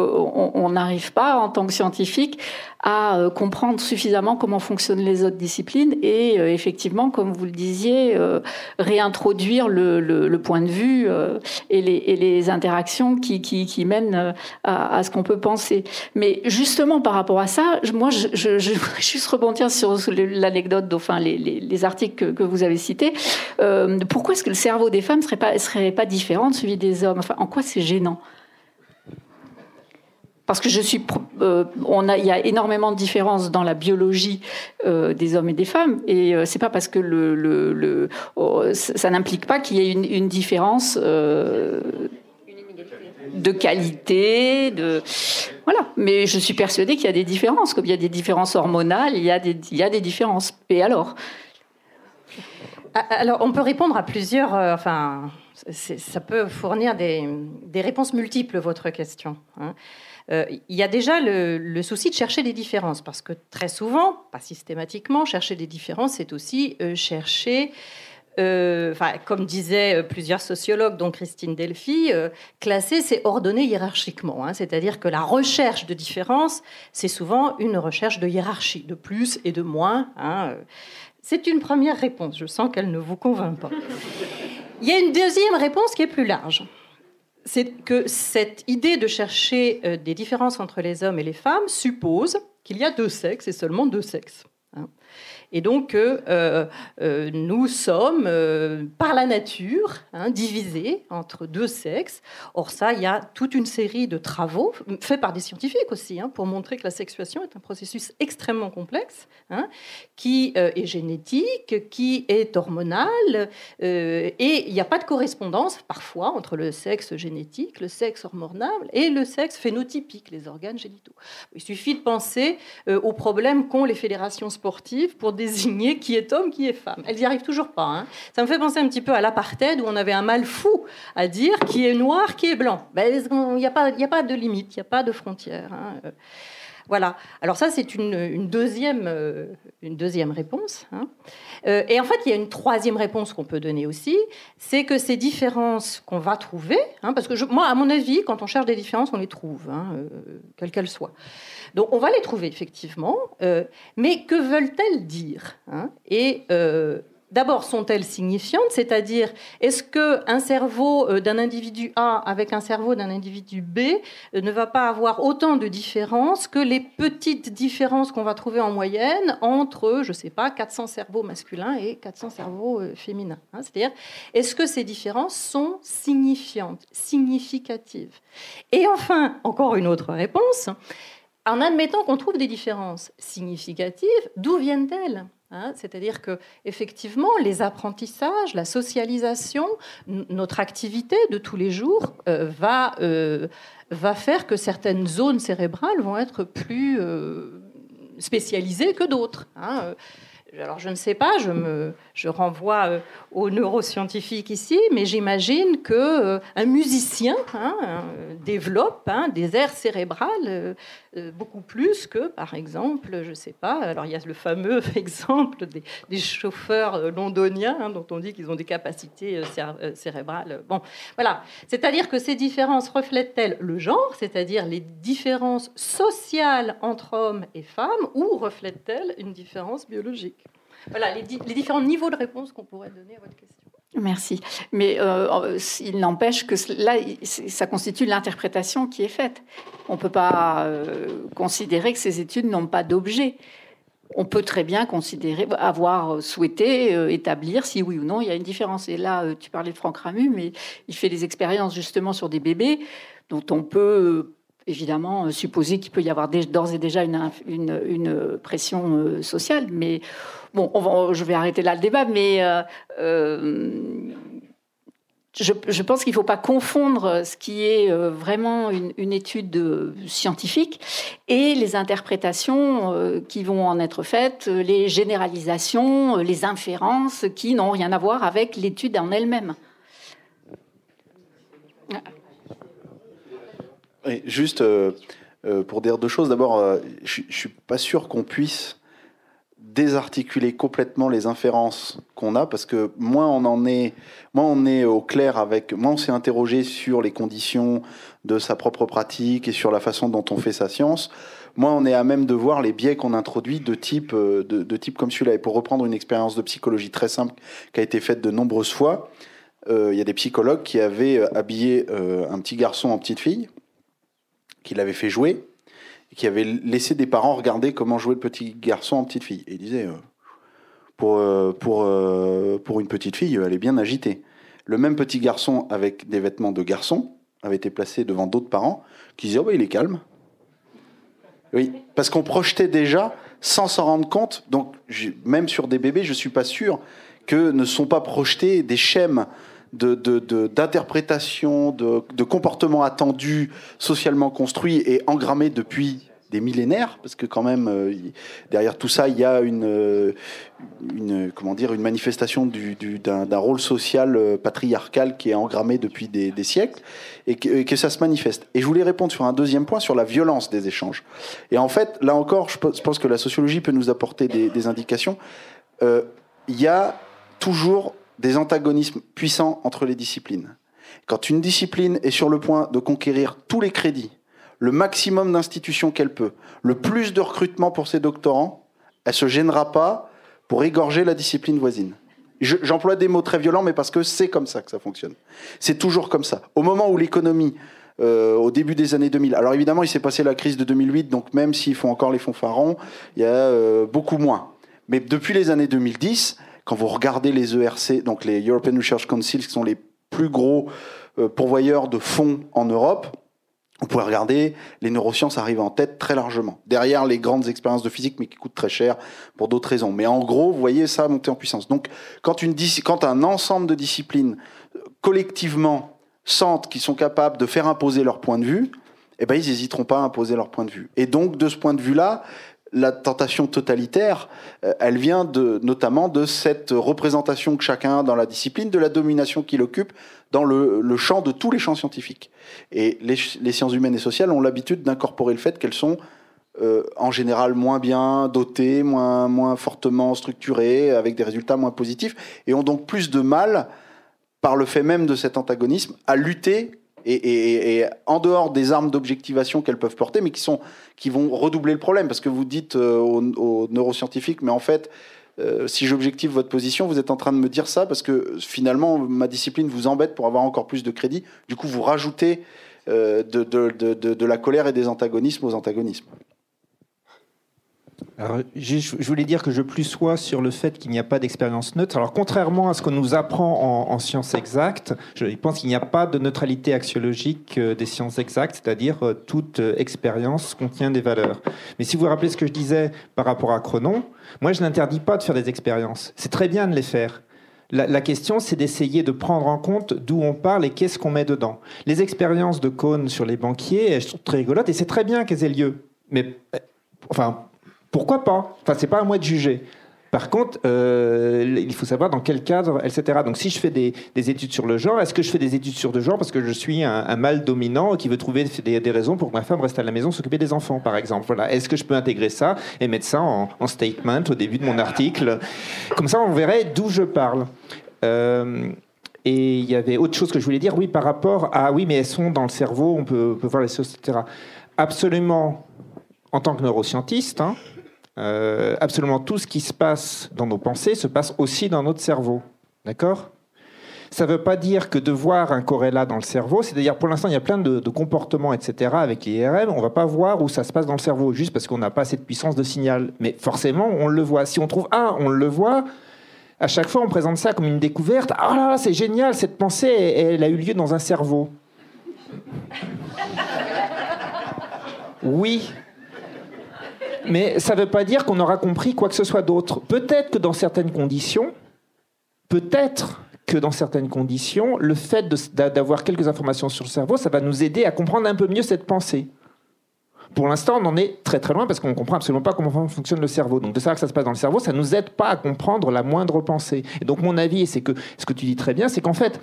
on n'arrive pas en tant que scientifique à euh, comprendre suffisamment comment fonctionnent les autres disciplines et euh, effectivement, comme vous le disiez, euh, réintroduire le, le, le, point de vue et les, et, les, interactions qui, qui, qui mènent à, à ce qu'on peut penser. Mais justement, par rapport à ça, moi, je, je, je voudrais [LAUGHS] juste rebondir sur l'anecdote, enfin les, les, les, articles que, que, vous avez cités. pourquoi est-ce que le cerveau des femmes serait serait pas différent de celui des hommes en quoi c'est gênant? Parce que je suis, euh, on a, il y a énormément de différences dans la biologie euh, des hommes et des femmes, et euh, c'est pas parce que le, oh, ça n'implique pas qu'il y ait une, différence euh, de qualité, de voilà. Mais je suis persuadée qu'il y a des différences, comme il y a des différences hormonales, il y a des, il y a des différences. Et alors? Alors, on peut répondre à plusieurs, enfin, ça peut fournir des, réponses multiples votre question. Hein. Euh, il y a déjà le, souci de chercher des différences, parce que très souvent, pas systématiquement, chercher des différences, c'est aussi euh, chercher euh, comme disaient plusieurs sociologues, dont Christine Delphi, classer, c'est ordonner hiérarchiquement. Hein. C'est-à-dire que la recherche de différence, c'est souvent une recherche de hiérarchie, de plus et de moins. Hein. C'est une première réponse. Je sens qu'elle ne vous convainc pas. Il y a une deuxième réponse qui est plus large c'est que cette idée de chercher euh, des différences entre les hommes et les femmes suppose qu'il y a deux sexes et seulement deux sexes. Et donc, euh, euh, nous sommes, euh, par la nature, hein, divisés entre deux sexes. Or, ça, il y a toute une série de travaux faits par des scientifiques aussi, hein, pour montrer que la sexuation est un processus extrêmement complexe, hein, qui est génétique, qui est hormonal, et il n'y a pas de correspondance, parfois, entre le sexe génétique, le sexe hormonal et le sexe phénotypique, les organes génitaux. Il suffit de penser aux problèmes qu'ont les fédérations sportives pour qui est homme, qui est femme. Elles n'y arrivent toujours pas. Hein. Ça me fait penser un petit peu à l'apartheid où on avait un mal fou à dire qui est noir, qui est blanc. Ben, il n'y a, pas, a pas de limite, il n'y a pas de frontière. Hein. Voilà. Alors ça, c'est une, deuxième, euh, deuxième réponse. Hein. Euh, et en fait, il y a une troisième réponse qu'on peut donner aussi, c'est que ces différences qu'on va trouver, parce que moi, à mon avis, quand on cherche des différences, on les trouve, euh, quelles qu'elles soient. Donc on va les trouver effectivement, euh, mais que veulent-elles dire hein? Et euh, D'abord, sont-elles signifiantes? C'est-à-dire, est-ce qu'un cerveau euh, d'un individu A avec un cerveau d'un individu B ne va pas avoir autant de différences que les petites différences qu'on va trouver en moyenne entre, je ne sais pas, 400 cerveaux masculins et 400 cerveaux féminins hein? C'est-à-dire, est-ce que ces différences sont signifiantes, significatives? Et enfin, encore une autre réponse, en admettant qu'on trouve des différences significatives, d'où viennent-elles hein? C'est-à-dire que effectivement, les apprentissages, la socialisation, notre activité de tous les jours euh, va, euh, va faire que certaines zones cérébrales vont être plus euh, spécialisées que d'autres. Hein? Alors je ne sais pas, je, me, je renvoie euh, aux neuroscientifiques ici, mais j'imagine que euh, un musicien hein, euh, développe hein, des aires cérébrales beaucoup plus que, par exemple, je ne sais pas. Alors il y a le fameux [LAUGHS] exemple des, chauffeurs londoniens hein, dont on dit qu'ils ont des capacités cérébrales. Bon, voilà. C'est-à-dire que ces différences reflètent-elles le genre, c'est-à-dire les différences sociales entre hommes et femmes, ou reflètent-elles une différence biologique? Voilà les, différents niveaux de réponse qu'on pourrait donner à votre question. Merci. Mais euh, il n'empêche que là, ça constitue l'interprétation qui est faite. On ne peut pas euh, considérer que ces études n'ont pas d'objet. On peut très bien considérer, avoir souhaité euh, établir si oui ou non il y a une différence. Et là, tu parlais de Franck Ramu, mais il fait des expériences justement sur des bébés dont on peut évidemment supposer qu'il peut y avoir d'ores et déjà une, une pression sociale, mais Bon, je vais arrêter là le débat, mais euh, euh, je, pense qu'il ne faut pas confondre ce qui est euh, vraiment une, étude scientifique et les interprétations qui vont en être faites, les généralisations, les inférences qui n'ont rien à voir avec l'étude en elle-même. juste pour dire deux choses. D'abord, je ne suis pas sûr qu'on puisse désarticuler complètement les inférences qu'on a, parce que moins on en est, moins on est au clair avec, moins on s'est interrogé sur les conditions de sa propre pratique et sur la façon dont on fait sa science, moins on est à même de voir les biais qu'on introduit de type, euh, de, type comme celui-là. Et pour reprendre une expérience de psychologie très simple qui a été faite de nombreuses fois, euh, il y a des psychologues qui avaient euh, habillé un petit garçon en petite fille, qui l'avaient fait jouer, qui avait laissé des parents regarder comment jouait le petit garçon en petite fille. Et il disait, euh, pour, euh, pour, euh, pour une petite fille, elle est bien agitée. Le même petit garçon avec des vêtements de garçon avait été placé devant d'autres parents qui disaient, oh, bah, il est calme. Oui, parce qu'on projetait déjà sans s'en rendre compte. Donc, même sur des bébés, je ne suis pas sûr que ne sont pas projetés des schèmes d'interprétation, de, de, de, comportements attendus, socialement construits et engrammés depuis des millénaires, parce que quand même euh, derrière tout ça, il y a une, euh, comment dire, une manifestation d'un rôle social euh, patriarcal qui est engrammé depuis des, siècles et que, ça se manifeste. Et je voulais répondre sur un deuxième point sur la violence des échanges. Et en fait, là encore, je pense que la sociologie peut nous apporter des indications. Il y a toujours des antagonismes puissants entre les disciplines. Quand une discipline est sur le point de conquérir tous les crédits, le maximum d'institutions qu'elle peut, le plus de recrutement pour ses doctorants, elle se gênera pas pour égorger la discipline voisine. J'emploie des mots très violents, mais parce que c'est comme ça que ça fonctionne. C'est toujours comme ça. Au moment où l'économie, euh, au début des années 2000, alors évidemment, il s'est passé la crise de 2008, donc même s'ils font encore les fonds pharaons, il y a euh, beaucoup moins. Mais depuis les années 2010, quand vous regardez les ERC, donc les European Research Council, qui sont les plus gros euh, pourvoyeurs de fonds en Europe, vous pouvez regarder, les neurosciences arrivent en tête très largement. Derrière les grandes expériences de physique, mais qui coûtent très cher pour d'autres raisons. Mais en gros, vous voyez ça monter en puissance. Donc, quand, un ensemble de disciplines euh, collectivement sentent qu'ils sont capables de faire imposer leur point de vue, eh ben, ils n'hésiteront pas à imposer leur point de vue. Et donc, de ce point de vue-là, la tentation totalitaire, euh, elle vient notamment de cette représentation que chacun dans la discipline, de la domination qu'il occupe dans le, champ de tous les champs scientifiques. Et les, sciences humaines et sociales ont l'habitude d'incorporer le fait qu'elles sont euh, en général moins bien dotées, moins, moins fortement structurées, avec des résultats moins positifs, et ont donc plus de mal, par le fait même de cet antagonisme, à lutter et, en dehors des armes d'objectivation qu'elles peuvent porter, mais qui, sont, qui vont redoubler le problème. Parce que vous dites euh, aux, neuroscientifiques, mais en fait, euh, si j'objective votre position, vous êtes en train de me dire ça parce que finalement, ma discipline vous embête pour avoir encore plus de crédit. Du coup, vous rajoutez euh, de, de, la colère et des antagonismes aux antagonismes. Je voulais dire que je plus sois sur le fait qu'il n'y a pas d'expérience neutre. Alors, contrairement à ce qu'on nous apprend en, sciences exactes, je pense qu'il n'y a pas de neutralité axiologique euh, des sciences exactes, c'est-à-dire euh, toute euh, expérience contient des valeurs. Mais si vous vous rappelez ce que je disais par rapport à Cronon, moi, je n'interdis pas de faire des expériences. C'est très bien de les faire. La, la, question, c'est d'essayer de prendre en compte d'où on parle et qu'est-ce qu'on met dedans. Les expériences de Cohn sur les banquiers, elles sont très rigolotes et c'est très bien qu'elles aient lieu. Mais, enfin, pourquoi pas? Enfin, c'est pas à moi de juger. Par contre, euh, il faut savoir dans quel cadre, etc. Donc, si je fais des, études sur le genre, est-ce que je fais des études sur le genre parce que je suis un, mâle dominant qui veut trouver des, raisons pour que ma femme reste à la maison s'occuper des enfants, par exemple? Voilà. Est-ce que je peux intégrer ça et mettre ça en, statement au début de mon article? Comme ça, on verrait d'où je parle. Euh, et il y avait autre chose que je voulais dire, oui, par rapport à, oui, mais elles sont dans le cerveau, on peut, voir les choses, etc. Absolument, en tant que neuroscientiste, hein, euh, absolument tout ce qui se passe dans nos pensées se passe aussi dans notre cerveau. D'accord? Ça ne veut pas dire que de voir un corrélat dans le cerveau, c'est-à-dire pour l'instant il y a plein de, comportements, etc. avec l'IRM, on ne va pas voir où ça se passe dans le cerveau, juste parce qu'on n'a pas de puissance de signal. Mais forcément, on le voit. Si on trouve ah, on le voit, à chaque fois on présente ça comme une découverte. Ah là, c'est génial, cette pensée, elle a eu lieu dans un cerveau. Oui, mais ça ne veut pas dire qu'on aura compris quoi que ce soit d'autre. Peut-être que dans certaines conditions, peut-être que dans certaines conditions, le fait d'avoir quelques informations sur le cerveau, ça va nous aider à comprendre un peu mieux cette pensée. Pour l'instant, on en est très très loin parce qu'on ne comprend absolument pas comment fonctionne le cerveau. Donc de savoir que ça se passe dans le cerveau, ça ne nous aide pas à comprendre la moindre pensée. Et donc mon avis, c'est que ce que tu dis très bien, c'est qu'en fait,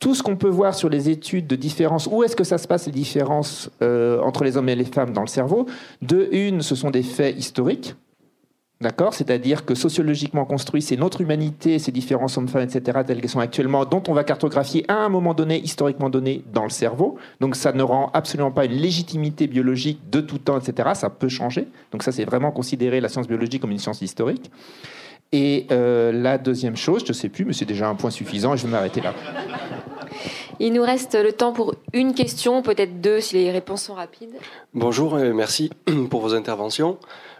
tout ce qu'on peut voir sur les études de différence, où est-ce que ça se passe les différences euh, entre les hommes et les femmes dans le cerveau? De une, ce sont des faits historiques. D'accord? C'est-à-dire que sociologiquement construit, c'est notre humanité, ces différences hommes-femmes, etc., telles qu'elles sont actuellement, dont on va cartographier à un moment donné, historiquement donné, dans le cerveau. Donc ça ne rend absolument pas une légitimité biologique de tout temps, etc. Ça peut changer. Donc ça, c'est vraiment considérer la science biologique comme une science historique. Et euh, la deuxième chose, je ne sais plus, mais c'est déjà un point suffisant et je vais m'arrêter là. Il nous reste le temps pour une question, peut-être deux si les réponses sont rapides. Bonjour et merci [CLEARS THROAT] pour vos interventions.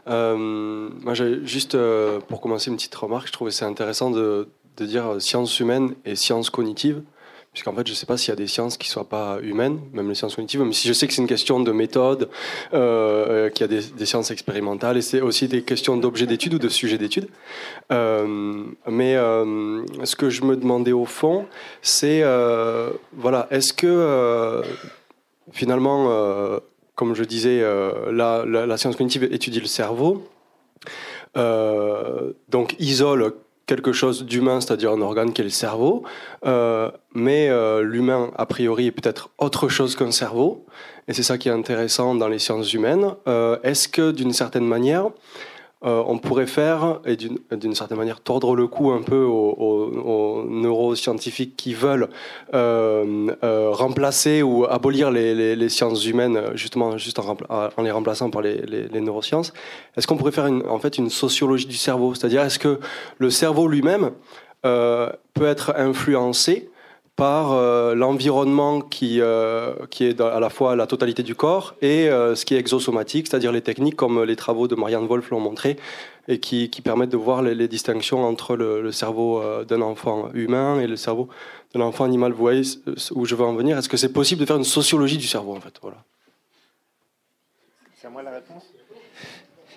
Euh, moi, juste euh, pour commencer une petite remarque, je trouvais c'est intéressant de, de dire sciences humaines et sciences cognitives puisqu'en fait, je ne sais pas s'il y a des sciences qui ne soient pas humaines, même les sciences cognitives, même si je sais que c'est une question de méthode, euh, euh qu'il y a des, sciences expérimentales, et c'est aussi des questions d'objets d'étude ou de sujets d'étude. Euh, mais euh, ce que je me demandais au fond, c'est, voilà, est-ce que finalement, comme je disais, la, la, science cognitive étudie le cerveau, donc isole quelque chose d'humain, c'est-à-dire un organe qui est le cerveau, euh, mais euh, l'humain, a priori, est peut-être autre chose qu'un cerveau, et c'est ça qui est intéressant dans les sciences humaines. Euh, est-ce que, d'une certaine manière, euh, on pourrait faire, et d'une certaine manière tordre le cou un peu aux, neuroscientifiques qui veulent euh, euh, remplacer ou abolir les, sciences humaines, justement juste en, les remplaçant par les, neurosciences. Est-ce qu'on pourrait faire une, en fait une sociologie du cerveau? C'est-à-dire, est-ce que le cerveau lui-même peut être influencé par euh, l'environnement qui, euh, qui est à la fois la totalité du corps et euh, ce qui est exosomatique, c'est-à-dire les techniques comme les travaux de Marianne Wolf l'ont montré et qui, qui, permettent de voir les, distinctions entre le, cerveau d'un enfant humain et le cerveau d'un enfant animal. Vous voyez où je veux en venir Est-ce que c'est possible de faire une sociologie du cerveau en fait? Voilà. C'est à moi la réponse?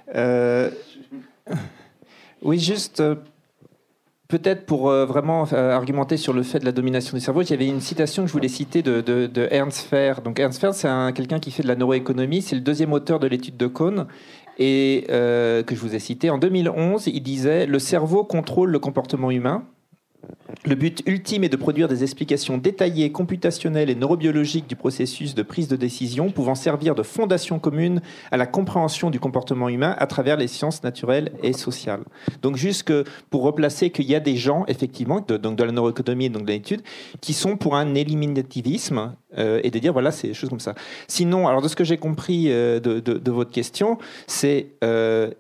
[LAUGHS] Oui, juste Peut-être pour euh, vraiment euh, argumenter sur le fait de la domination du cerveau, il y avait une citation que je voulais citer de, Ernst Fer. Donc Ernst Fer, c'est quelqu'un qui fait de la neuroéconomie, c'est le deuxième auteur de l'étude de Kohn et euh, que je vous ai cité. En 2011, il disait le cerveau contrôle le comportement humain. Le but ultime est de produire des explications détaillées, computationnelles et neurobiologiques du processus de prise de décision pouvant servir de fondation commune à la compréhension du comportement humain à travers les sciences naturelles et sociales. Donc juste pour replacer qu'il y a des gens, effectivement, de, donc de la neuroéconomie et donc de l'étude, qui sont pour un éliminativisme euh, et de dire voilà, c'est des choses comme ça. Sinon, alors de ce que j'ai compris euh, de, votre question, c'est euh,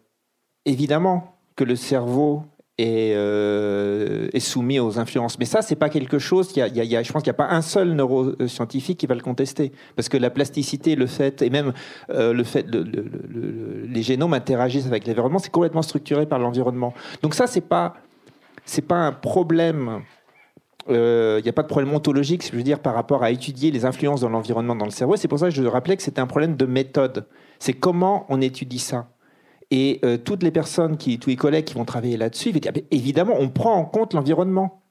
évidemment que le cerveau euh, est, soumis aux influences. Mais ça, c'est pas quelque chose. Il y a, je pense qu'il n'y a pas un seul neuroscientifique qui va le contester, parce que la plasticité, le fait, et même euh, le fait, le, les génomes interagissent avec l'environnement, c'est complètement structuré par l'environnement. Donc ça, c'est pas, pas un problème. Euh, il n'y a pas de problème ontologique, je veux dire, par rapport à étudier les influences dans l'environnement, dans le cerveau. C'est pour ça que je rappelais que c'était un problème de méthode. C'est comment on étudie ça. Et euh, toutes les personnes, tous les collègues qui vont travailler là-dessus, évidemment, on prend en compte l'environnement.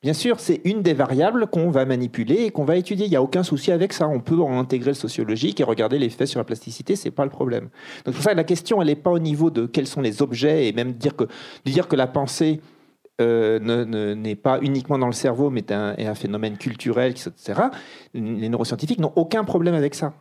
Bien sûr, c'est une des variables qu'on va manipuler et qu'on va étudier. Il n'y a aucun souci avec ça. On peut en intégrer le sociologique et regarder l'effet sur la plasticité, c'est pas le problème. Donc pour ça, la question, elle n'est pas au niveau de quels sont les objets et même dire que, dire que la pensée euh, n'est pas uniquement dans le cerveau, mais est un, est un phénomène culturel, etc. Les neuroscientifiques n'ont aucun problème avec ça.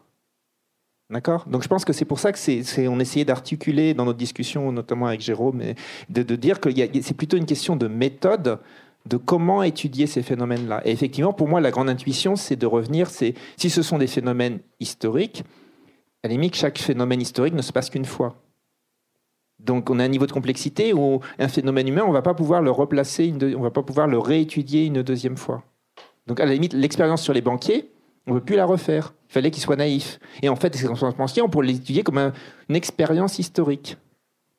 D'accord? Donc je pense que c'est pour ça que c'est, on essayait d'articuler dans notre discussion, notamment avec Jérôme, de, dire que c'est plutôt une question de méthode, de comment étudier ces phénomènes-là. Et effectivement, pour moi, la grande intuition, c'est de revenir, c'est si ce sont des phénomènes historiques, à la limite, chaque phénomène historique ne se passe qu'une fois. Donc on a un niveau de complexité où un phénomène humain, on ne va pas pouvoir le replacer, on va pas pouvoir le réétudier une deuxième fois. Donc à la limite, l'expérience sur les banquiers, on ne peut plus la refaire. Il fallait qu'il soit naïf. Et en fait, ces transpensiers, on pourrait l'étudier comme une expérience historique.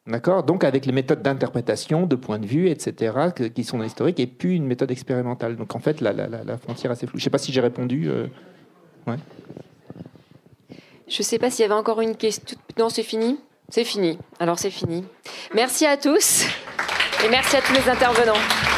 D'accord? Donc, avec les méthodes d'interprétation, de point de vue, etc., qui sont historiques, et puis une méthode expérimentale. Donc, en fait, la, frontière est assez floue. Je ne sais pas si j'ai répondu. Euh, Je ne sais pas s'il y avait encore une question. Non, c'est fini? C'est fini. Alors, c'est fini. Merci à tous. Et merci à tous les intervenants.